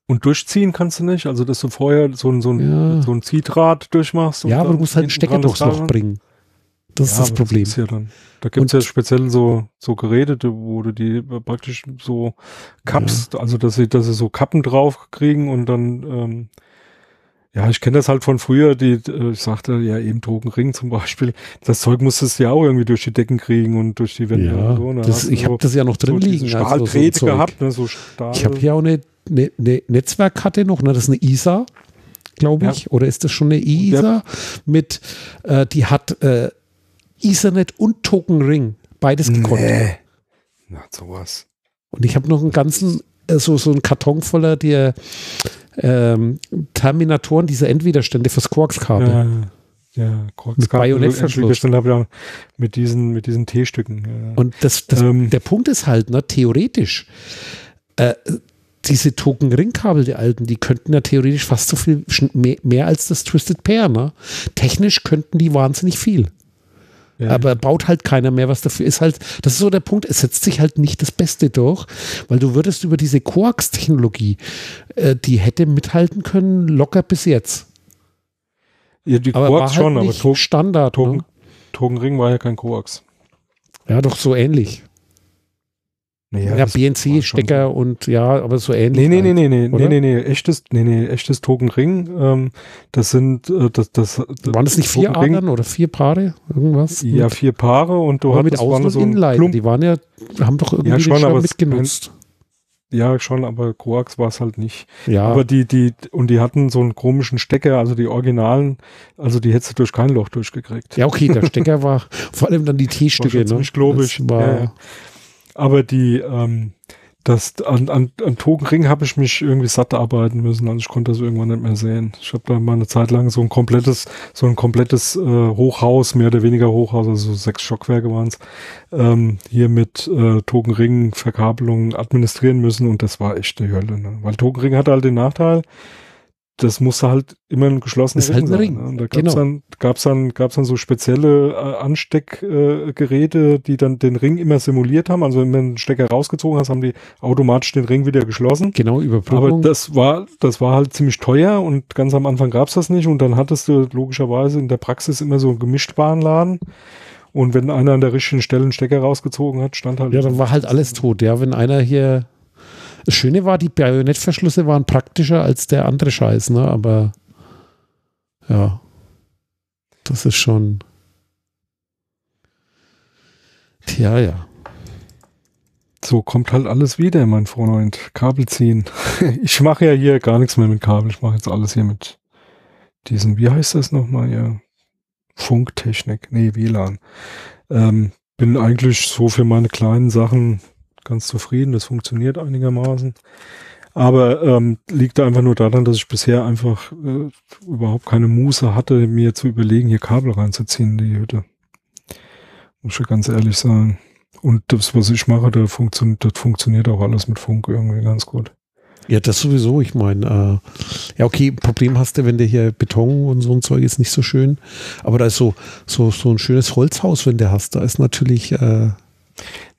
Und, und, durchziehen kannst du nicht, also dass du vorher so ein, so ein, ja. so ein Ziehdraht durchmachst. Ja, aber du musst halt einen Stecker durchs Loch bringen. Das ja, ist das Problem. Das ja dann, da gibt es ja speziell so, so Geräte, wo du die praktisch so kappst, ja. also dass sie, dass sie so Kappen drauf kriegen und dann, ähm, ja, ich kenne das halt von früher, die, äh, ich sagte ja eben Drogenring zum Beispiel, das Zeug musstest du ja auch irgendwie durch die Decken kriegen und durch die Wände ja, und so. Ne? Das, ich habe das ja noch drin so liegen. Stahldrähte also so gehabt, ne, so Stahl. Ich habe hier auch eine, eine, eine Netzwerkkarte noch, ne, das ist eine ISA glaube ich, ja. oder ist das schon eine ISA mit, äh, die hat äh, Ethernet und Token Ring. Beides gekonnt. Nee. Na, sowas. Und ich habe noch einen ganzen, äh, so, so einen Karton voller der ähm, Terminatoren, diese Endwiderstände fürs Quarks-Kabel. Ja, ja Quarks-Kabel. Mit Bajonettverschluss. habe ich mit diesen, mit diesen T-Stücken. Ja. Und das, das ähm. der Punkt ist halt, ne, theoretisch, äh, diese Token-Ring-Kabel, die alten, die könnten ja theoretisch fast so viel mehr, mehr als das Twisted Pair. Ne? Technisch könnten die wahnsinnig viel. Ja. Aber baut halt keiner mehr was dafür. Ist halt, das ist so der Punkt, es setzt sich halt nicht das Beste durch, weil du würdest über diese Coax-Technologie, äh, die hätte mithalten können, locker bis jetzt. Ja, die aber Coax halt schon, aber Token, Standard. Token, ne? Tokenring war ja kein Coax. Ja, doch so ähnlich. Naja, ja, BNC-Stecker und ja, aber so ähnlich. Nee, nee, nee, nee, nee, nee, nee, nee, echtes, nee, nee, echtes Token-Ring. Ähm, das sind, äh, das, das, das. Waren das nicht vier Adern oder vier Paare? Irgendwas? Ja, mit, vier Paare und du hast mit Außen- so Inline. Die waren ja, haben doch irgendwie ja, schon, aber mitgenutzt. Ja, schon, aber Coax war es halt nicht. Ja. Aber die, die, und die hatten so einen komischen Stecker, also die Originalen, also die hättest du durch kein Loch durchgekriegt. Ja, okay, der Stecker war vor allem dann die T-Stücke, ne? Ziemlich globig. War, ja. Aber die, ähm, das, an, an, an Togenring habe ich mich irgendwie satt arbeiten müssen. Also ich konnte das irgendwann nicht mehr sehen. Ich habe da mal eine Zeit lang so ein komplettes, so ein komplettes äh, Hochhaus, mehr oder weniger Hochhaus, also so sechs Stockwerke waren es, ähm, hier mit äh, Togenring, Verkabelung administrieren müssen und das war echt eine Hölle. Ne? Weil Togenring hatte halt den Nachteil, das musste halt immer ein geschlossener Ring halt sein. Ne? Und da gab's genau. dann, gab's dann, gab's dann so spezielle äh, Ansteckgeräte, äh, die dann den Ring immer simuliert haben. Also wenn du einen Stecker rausgezogen hast, haben die automatisch den Ring wieder geschlossen. Genau, Überprüfung. Aber das war, das war halt ziemlich teuer und ganz am Anfang gab's das nicht. Und dann hattest du logischerweise in der Praxis immer so einen Gemischtwarenladen. Und wenn einer an der richtigen Stelle einen Stecker rausgezogen hat, stand halt. Ja, dann war halt alles tot. Ja, wenn einer hier das Schöne war, die Bajonettverschlüsse waren praktischer als der andere Scheiß, ne? Aber ja, das ist schon. Tja, ja. So kommt halt alles wieder, mein Freund. Kabel ziehen. Ich mache ja hier gar nichts mehr mit Kabel. Ich mache jetzt alles hier mit diesem, wie heißt das nochmal? Ja, Funktechnik. Nee, WLAN. Ähm, bin eigentlich so für meine kleinen Sachen ganz zufrieden. Das funktioniert einigermaßen. Aber ähm, liegt einfach nur daran, dass ich bisher einfach äh, überhaupt keine Muße hatte, mir zu überlegen, hier Kabel reinzuziehen in die Hütte. Muss ich ganz ehrlich sagen. Und das, was ich mache, da funktioniert, das funktioniert auch alles mit Funk irgendwie ganz gut. Ja, das sowieso. Ich meine, äh, ja, okay, Problem hast du, wenn der hier Beton und so ein Zeug ist nicht so schön. Aber da ist so, so, so ein schönes Holzhaus, wenn der hast, da ist natürlich, äh,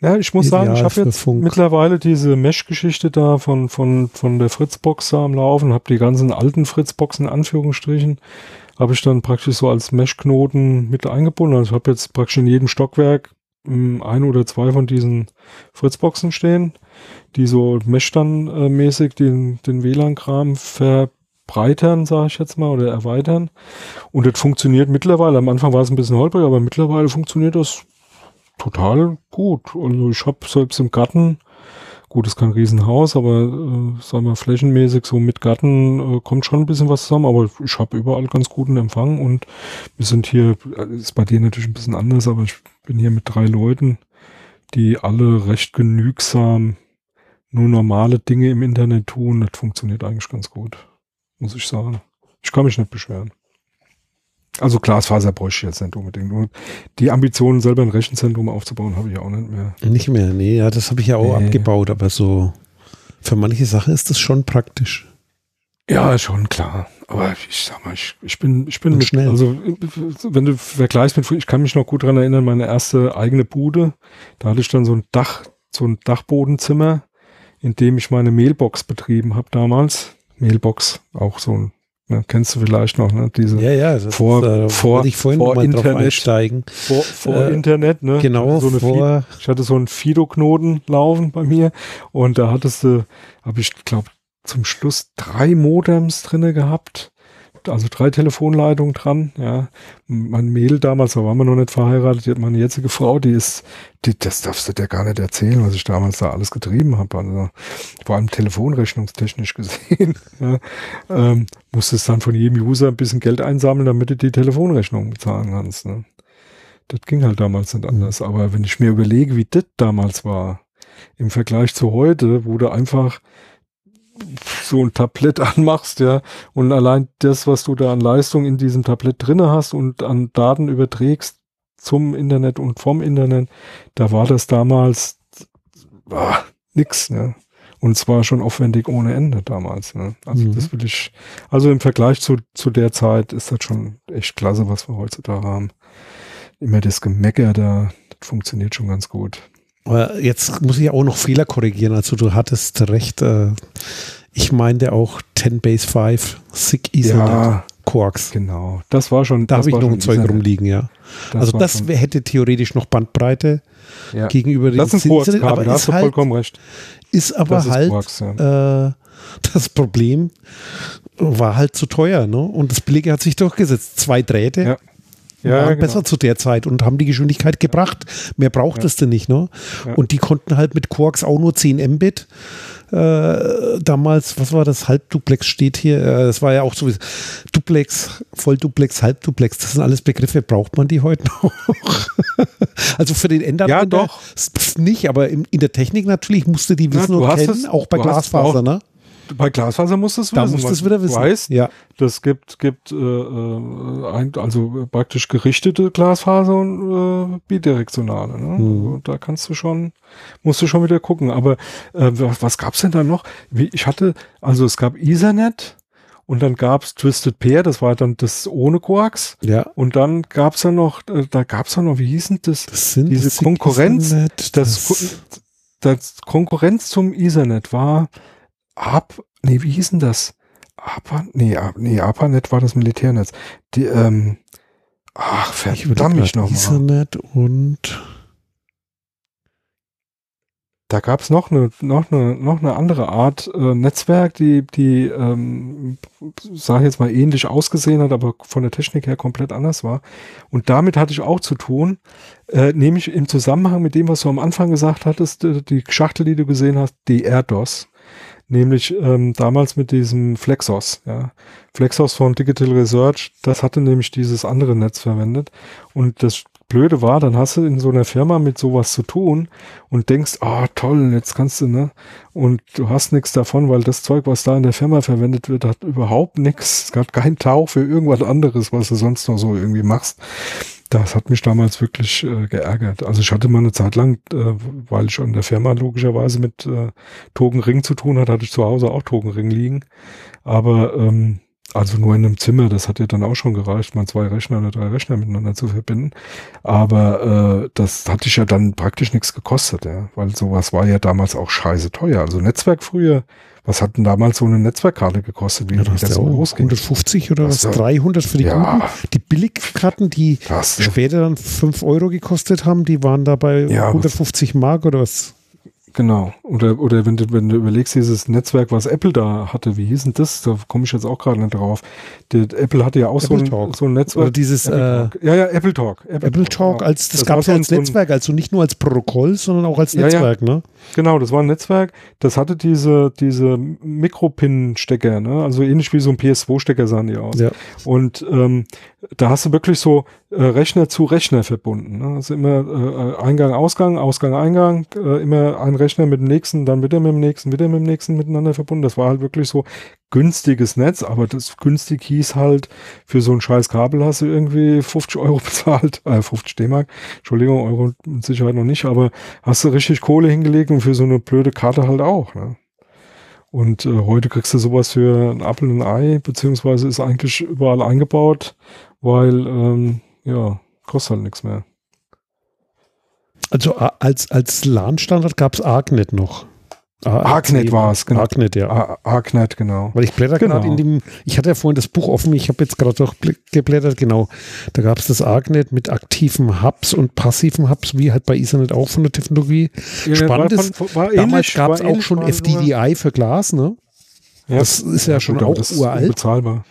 ja, ich muss sagen, ich habe jetzt Funk. mittlerweile diese Mesh-Geschichte da von, von, von der Fritzbox da am Laufen, habe die ganzen alten Fritzboxen in Anführungsstrichen, habe ich dann praktisch so als Mesh-Knoten mit eingebunden. Also ich habe jetzt praktisch in jedem Stockwerk hm, ein oder zwei von diesen Fritzboxen stehen, die so Mesh dann äh, mäßig den, den WLAN-Kram verbreitern, sage ich jetzt mal, oder erweitern. Und das funktioniert mittlerweile. Am Anfang war es ein bisschen holprig, aber mittlerweile funktioniert das total gut. Also ich habe selbst im Garten, gut, ist kein Riesenhaus, aber äh, sagen wir flächenmäßig so mit Garten äh, kommt schon ein bisschen was zusammen, aber ich habe überall ganz guten Empfang und wir sind hier, äh, ist bei dir natürlich ein bisschen anders, aber ich bin hier mit drei Leuten. die alle recht genügsam nur normale Dinge im Internet tun. Das funktioniert eigentlich ganz gut, muss ich sagen. Ich kann mich nicht beschweren. Also Glasfaser bräuchte ich jetzt nicht unbedingt. Und die Ambitionen, selber ein Rechenzentrum aufzubauen, habe ich auch nicht mehr. Nicht mehr, nee, ja, das habe ich ja auch nee. abgebaut, aber so für manche Sachen ist das schon praktisch. Ja, schon klar. Aber ich sag mal, ich, ich bin, ich bin mit, schnell. also wenn du vergleichst mit, ich kann mich noch gut dran erinnern, meine erste eigene Bude, da hatte ich dann so ein Dach, so ein Dachbodenzimmer, in dem ich meine Mailbox betrieben habe damals. Mailbox, auch so ein Ne, kennst du vielleicht noch, ne? Diese ja, ja, das vor, ist, äh, vor, ich vorhin vor Internet, einsteigen. Vor, vor äh, Internet, ne? Genau. So vor ich hatte so einen Fido-Knoten laufen bei mir und da hattest du, habe ich glaube zum Schluss drei Modems drinne gehabt also drei Telefonleitungen dran, ja. Mein Mädel damals, da waren wir noch nicht verheiratet, die hat meine jetzige Frau, die ist, die, das darfst du dir gar nicht erzählen, was ich damals da alles getrieben habe. Also, vor allem telefonrechnungstechnisch gesehen, ja. ähm, musstest dann von jedem User ein bisschen Geld einsammeln, damit du die Telefonrechnung bezahlen kannst, ne. Das ging halt damals nicht anders. Aber wenn ich mir überlege, wie das damals war, im Vergleich zu heute, wo du einfach so ein Tablett anmachst, ja, und allein das, was du da an Leistung in diesem Tablett drinne hast und an Daten überträgst zum Internet und vom Internet, da war das damals ah, nix, ne? Und zwar schon aufwendig ohne Ende damals. Ne? Also mhm. das will ich, also im Vergleich zu, zu der Zeit ist das schon echt klasse, was wir heutzutage haben. Immer das Gemecker da, das funktioniert schon ganz gut. Aber jetzt muss ich auch noch Fehler korrigieren. Also du hattest recht, äh, ich meinte auch 10 Base 5, SIG Ethernet, ja, Quarks. Genau, das war schon. Da habe ich noch ein Zeug Ethernet. rumliegen, ja. Das also das hätte theoretisch noch Bandbreite ja. gegenüber den Das ist ein aber da hast du halt, vollkommen recht. Ist aber das halt Quarks, ja. äh, das Problem war halt zu teuer, ne? Und das Billige hat sich durchgesetzt. Zwei Drähte. Ja ja, waren genau. besser zu der Zeit und haben die Geschwindigkeit gebracht. Mehr braucht es denn nicht, ne? Und die konnten halt mit Quarks auch nur 10 Mbit. Äh, damals, was war das? Halbduplex steht hier. Äh, das war ja auch so Duplex, Vollduplex, Halbduplex. Das sind alles Begriffe. Braucht man die heute noch? also für den Endanwender ja, doch. nicht, aber in, in, der Technik natürlich musste die wissen ja, und kennen, es, auch bei Glasfaser, ne? Bei Glasfaser musst du es wissen. Da musst du es wieder wissen. Weißt, ja. Das gibt, gibt äh, äh also praktisch gerichtete Glasfaser und äh, bidirektionale. Ne? Also da kannst du schon, musst du schon wieder gucken. Aber äh, was gab's denn da noch? Wie, ich hatte, also es gab Ethernet. Und dann gab's Twisted Pair, das war dann das ohne Koax. Ja. Und dann gab's ja noch, äh, da gab's ja noch, wie hieß denn das? das sind diese Konkurrenz. Ethernet, das, das, das Konkurrenz zum Ethernet war, Ab, nee, wie hieß denn das? APA, nee, nee, APANET war das Militärnetz. Die, ähm, ach, verdammt mich nochmal. Ethernet und da gab es noch eine, noch eine, noch eine andere Art äh, Netzwerk, die, die, ähm, sag ich jetzt mal, ähnlich ausgesehen hat, aber von der Technik her komplett anders war. Und damit hatte ich auch zu tun, äh, nämlich im Zusammenhang mit dem, was du am Anfang gesagt hattest, äh, die Schachtel, die du gesehen hast, die AirDOS nämlich ähm, damals mit diesem Flexos. Ja. Flexos von Digital Research, das hatte nämlich dieses andere Netz verwendet. Und das Blöde war, dann hast du in so einer Firma mit sowas zu tun und denkst, ah oh, toll, jetzt kannst du, ne? Und du hast nichts davon, weil das Zeug, was da in der Firma verwendet wird, hat überhaupt nichts. Es gab keinen Tauch für irgendwas anderes, was du sonst noch so irgendwie machst das hat mich damals wirklich äh, geärgert. Also ich hatte mal eine Zeit lang, äh, weil ich an der Firma logischerweise mit äh, Togenring zu tun hatte, hatte ich zu Hause auch Togenring liegen. Aber ähm, also nur in einem Zimmer, das hat ja dann auch schon gereicht, mal zwei Rechner oder drei Rechner miteinander zu verbinden. Aber äh, das hatte ich ja dann praktisch nichts gekostet, ja, weil sowas war ja damals auch scheiße teuer. Also Netzwerk früher was hat denn damals so eine Netzwerkkarte gekostet? Wie ja, das so losging? 150 oder was? 300 für die ja, guten. Die Billigkarten, die krass, später dann 5 Euro gekostet haben, die waren da bei ja, 150 Mark oder was? Genau. Oder, oder wenn, du, wenn du überlegst, dieses Netzwerk, was Apple da hatte, wie hieß denn das? Da komme ich jetzt auch gerade nicht drauf. Der, Apple hatte ja auch so ein, so ein, Netzwerk. Oder dieses, äh, ja, ja, Apple Talk. Apple, Apple Talk, Talk, als, das, das gab es ja als so Netzwerk, also nicht nur als Protokoll, sondern auch als Netzwerk, ja, ne? Genau, das war ein Netzwerk, das hatte diese, diese Mikropin-Stecker, ne? also ähnlich wie so ein PS2-Stecker sahen die aus. Ja. Und ähm, da hast du wirklich so äh, Rechner zu Rechner verbunden. Ne? Also immer äh, Eingang, Ausgang, Ausgang, Eingang, äh, immer ein Rechner mit dem nächsten, dann wieder mit dem nächsten, wieder mit dem nächsten miteinander verbunden. Das war halt wirklich so günstiges Netz, aber das günstig hieß halt, für so ein scheiß Kabel hast du irgendwie 50 Euro bezahlt, äh, 50 D-Mark, Entschuldigung, Euro mit Sicherheit noch nicht, aber hast du richtig Kohle hingelegt und für so eine blöde Karte halt auch. Ne? Und äh, heute kriegst du sowas für ein Apfel und ein Ei, beziehungsweise ist eigentlich überall eingebaut, weil, ähm, ja, kostet halt nichts mehr. Also als, als LAN-Standard gab es ARCnet noch. Arknet war es, genau. Arknet, ja. Arknet, genau. Weil ich blätter genau. gerade in dem, ich hatte ja vorhin das Buch offen, ich habe jetzt gerade doch geblättert, genau. Da gab es das Arknet mit aktiven Hubs und passiven Hubs, wie halt bei Ethernet auch von der Technologie. Ja, Spannend ist, damals gab es auch schon FDDI für Glas, ne? Ja, das ist ja, ja schon gut, auch das uralt. Unbezahlbar.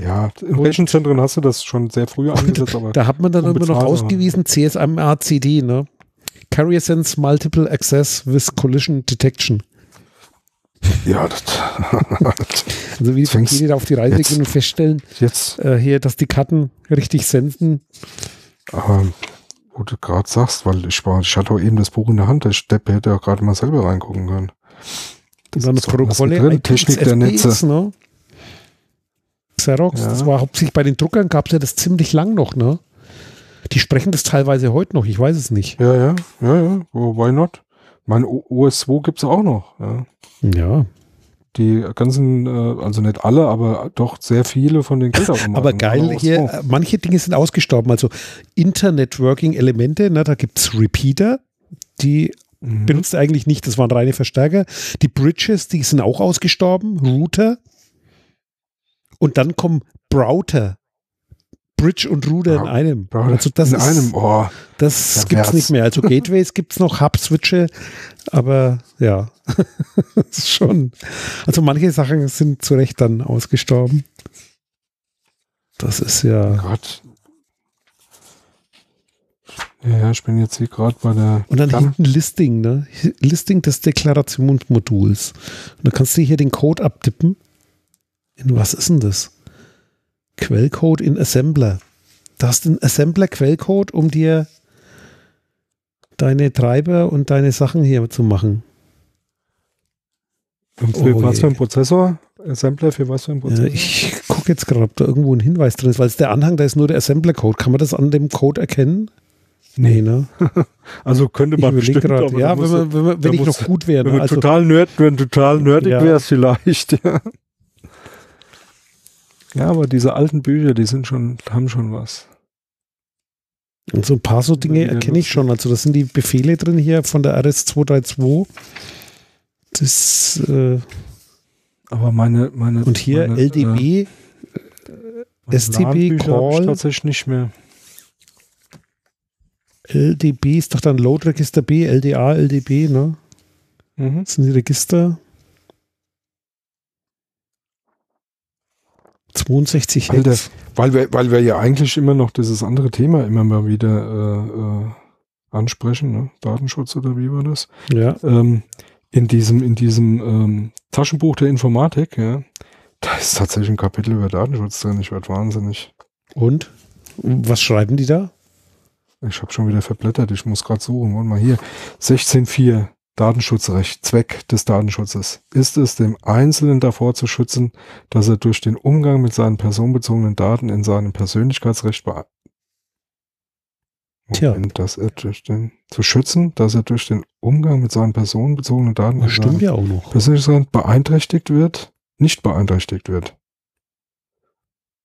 Ja, in Rechenzentren hast du das schon sehr früh eingesetzt, aber. Da hat man dann immer noch ausgewiesen, CSMA-CD, ne? Carrier Sense Multiple Access with Collision Detection. Ja, das also wie die da auf die Reise jetzt, gehen und feststellen, jetzt, äh, hier, dass die Karten richtig senden. Aber wo du gerade sagst, weil ich war, ich hatte auch eben das Buch in der Hand, der Stepp hätte ja gerade mal selber reingucken können. Das dann Protokolle, drin, Technik der Netze. Ne? Xerox, ja. das war hauptsächlich bei den Druckern gab es ja das ziemlich lang noch, ne? Die sprechen das teilweise heute noch, ich weiß es nicht. Ja, ja, ja, ja, why not? Mein OS2 gibt es auch noch. Ja. ja. Die ganzen, äh, also nicht alle, aber doch sehr viele von den Geldautomaten. aber geil hier, manche Dinge sind ausgestorben. Also Internetworking-Elemente, ne, da gibt es Repeater, die mhm. benutzt eigentlich nicht, das waren reine Verstärker. Die Bridges, die sind auch ausgestorben, Router. Und dann kommen Browser. Bridge und Ruder in einem. Also das in ist, einem, oh. Das gibt es nicht mehr. Also Gateways gibt es noch, Hub-Switche, aber ja, ist schon. Also manche Sachen sind zu Recht dann ausgestorben. Das ist ja. Oh Gott. Ja, ich bin jetzt hier gerade bei der. Und dann Gan hinten Listing, ne? Listing des Deklarationsmoduls. Und dann kannst du hier den Code abtippen. In was ist denn das? Quellcode in Assembler. Du hast einen Assembler-Quellcode, um dir deine Treiber und deine Sachen hier zu machen. Und für oh was für ein Prozessor? Assembler für was für ein Prozessor? Ja, ich gucke jetzt gerade, ob da irgendwo ein Hinweis drin ist, weil es der Anhang, da ist nur der Assembler-Code. Kann man das an dem Code erkennen? Nee, ne? also könnte man bestimmt, grad, ja, wenn, man, wenn, man, wenn ich muss, noch gut wäre. Wenn, also, total nerd, wenn total nerdig ja. wäre es vielleicht, ja. Ja, aber diese alten Bücher, die sind schon, haben schon was. Und so ein paar so Dinge erkenne ich schon. Also das sind die Befehle drin hier von der RS232. Das äh, aber meine, meine und hier meine, LDB, äh, STB Call tatsächlich nicht mehr. LDB ist doch dann Load Register B, LDA, LDB, ne? Mhm. Das sind die Register. 62 Alter, Hertz. Weil wir, weil wir ja eigentlich immer noch dieses andere Thema immer mal wieder äh, äh, ansprechen, ne? Datenschutz oder wie war das? Ja. Ähm, in diesem, in diesem ähm, Taschenbuch der Informatik, ja, da ist tatsächlich ein Kapitel über Datenschutz drin. Ich werde wahnsinnig. Und? Was schreiben die da? Ich habe schon wieder verblättert. Ich muss gerade suchen. Wollen mal hier. 16.4. Datenschutzrecht, Zweck des Datenschutzes ist es, dem Einzelnen davor zu schützen, dass er durch den Umgang mit seinen personenbezogenen Daten in seinem Persönlichkeitsrecht Moment, dass er durch den, zu schützen, dass er durch den Umgang mit seinen personenbezogenen Daten das stimmt ja auch noch. Persönlichkeit beeinträchtigt wird, nicht beeinträchtigt wird.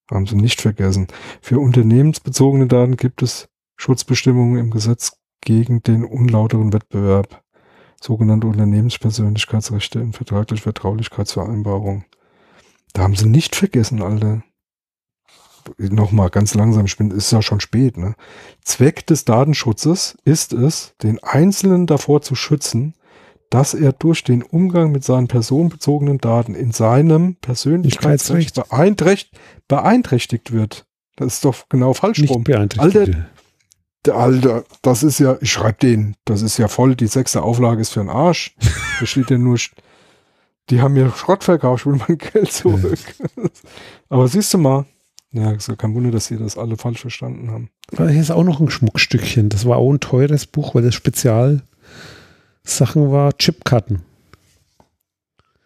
Haben Sie nicht vergessen. Für unternehmensbezogene Daten gibt es Schutzbestimmungen im Gesetz gegen den unlauteren Wettbewerb sogenannte Unternehmenspersönlichkeitsrechte in vertraglich Vertraulichkeitsvereinbarungen. Da haben sie nicht vergessen, Alter. Nochmal ganz langsam, ich bin, ist ja schon spät, ne? Zweck des Datenschutzes ist es, den Einzelnen davor zu schützen, dass er durch den Umgang mit seinen personenbezogenen Daten in seinem Persönlichkeitsrecht beeinträchtigt, beeinträchtigt wird. Das ist doch genau falsch rum. Alter, Alter, das ist ja, ich schreibe den, das ist ja voll, die sechste Auflage ist für den Arsch. da steht ja nur, die haben mir Schrott verkauft, ich will mein Geld zurück. Aber siehst du mal, ja, ist ja kein Wunder, dass sie das alle falsch verstanden haben. Hier ist auch noch ein Schmuckstückchen. Das war auch ein teures Buch, weil das Spezialsachen war Chipkarten.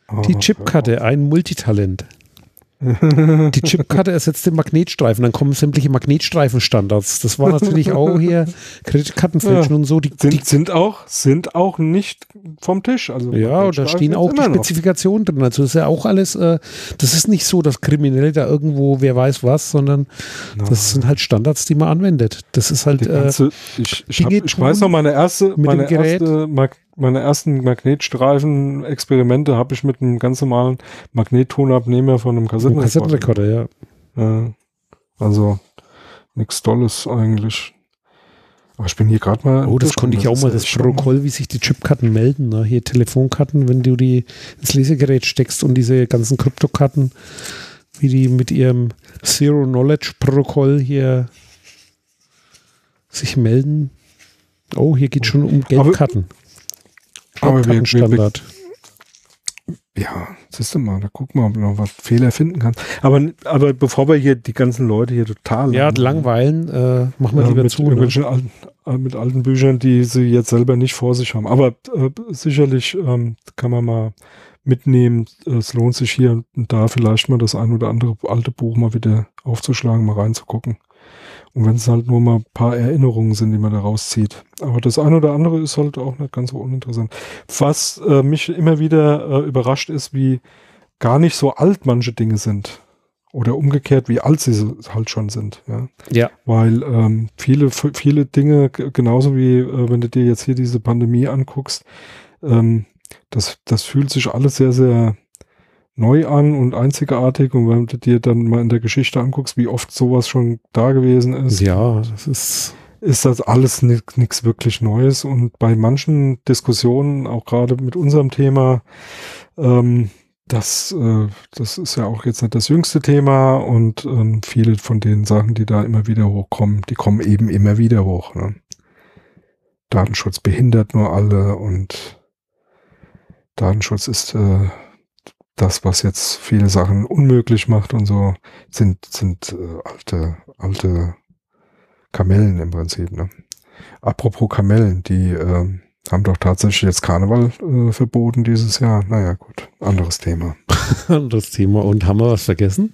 Oh, die Chipkarte, ein Multitalent. Die Chipkarte ersetzt den Magnetstreifen, dann kommen sämtliche Magnetstreifenstandards. Das war natürlich auch hier Kreditkartenfälschen ja. und so. Die, sind, die, sind, auch, sind auch nicht vom Tisch. Also ja, da stehen auch die Spezifikationen drin. Also das ist ja auch alles, äh, das ist nicht so, dass Kriminelle da irgendwo, wer weiß was, sondern no. das sind halt Standards, die man anwendet. Das ist halt. Ganze, äh, ich, ich, hab, ich weiß noch, meine erste, meine erste Mag meine ersten Magnetstreifen-Experimente habe ich mit einem ganz normalen Magnettonabnehmer von einem Kassettenrekorder. Kassettenrekorder, ja. ja. Also nichts Tolles eigentlich. Aber ich bin hier gerade mal. Oh, das konnte ich auch mal, das Protokoll, wie sich die Chipkarten melden. Ne? Hier Telefonkarten, wenn du die ins Lesegerät steckst und diese ganzen Kryptokarten, wie die mit ihrem Zero Knowledge Protokoll hier sich melden. Oh, hier geht schon um Geldkarten. Aber aber wir, Standard. Wir, ja, siehst du mal, da gucken wir, ob man noch was Fehler finden kann. Aber, aber bevor wir hier die ganzen Leute hier total ja, langweilen, äh, machen wir ja, lieber mit, zu. Ne? Alten, äh, mit alten Büchern, die sie jetzt selber nicht vor sich haben. Aber äh, sicherlich ähm, kann man mal mitnehmen. Es lohnt sich hier und da vielleicht mal das ein oder andere alte Buch mal wieder aufzuschlagen, mal reinzugucken. Und wenn es halt nur mal ein paar Erinnerungen sind, die man da rauszieht. Aber das eine oder andere ist halt auch nicht ganz so uninteressant. Was äh, mich immer wieder äh, überrascht ist, wie gar nicht so alt manche Dinge sind. Oder umgekehrt, wie alt sie halt schon sind. Ja. ja. Weil ähm, viele, viele Dinge, genauso wie äh, wenn du dir jetzt hier diese Pandemie anguckst, ähm, das, das fühlt sich alles sehr, sehr neu an und einzigartig. Und wenn du dir dann mal in der Geschichte anguckst, wie oft sowas schon da gewesen ist. Ja, das ist. Ist das alles nichts wirklich Neues. Und bei manchen Diskussionen, auch gerade mit unserem Thema, ähm, das, äh, das ist ja auch jetzt nicht das jüngste Thema und ähm, viele von den Sachen, die da immer wieder hochkommen, die kommen eben immer wieder hoch. Ne? Datenschutz behindert nur alle und Datenschutz ist äh, das, was jetzt viele Sachen unmöglich macht und so, sind, sind äh, alte, alte Kamellen im Prinzip. Ne? Apropos Kamellen, die äh, haben doch tatsächlich jetzt Karneval äh, verboten dieses Jahr. Naja, gut, anderes Thema. anderes Thema. Und haben wir was vergessen?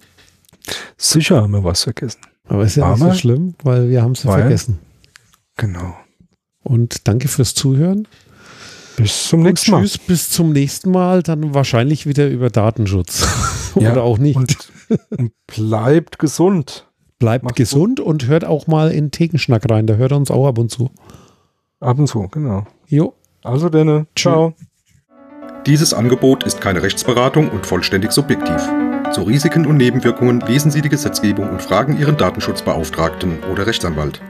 Sicher haben wir was vergessen. Aber ist ja nicht so schlimm, weil wir haben es ja vergessen. Genau. Und danke fürs Zuhören. Bis zum nächsten Mal. Tschüss, bis zum nächsten Mal, dann wahrscheinlich wieder über Datenschutz. Oder ja, auch nicht. Und, und bleibt gesund. Bleibt Macht's gesund gut. und hört auch mal in Thekenschnack rein. Da hört er uns auch ab und zu. Ab und zu, genau. Jo. Also denne. Ciao. Dieses Angebot ist keine Rechtsberatung und vollständig subjektiv. Zu Risiken und Nebenwirkungen lesen Sie die Gesetzgebung und fragen Ihren Datenschutzbeauftragten oder Rechtsanwalt.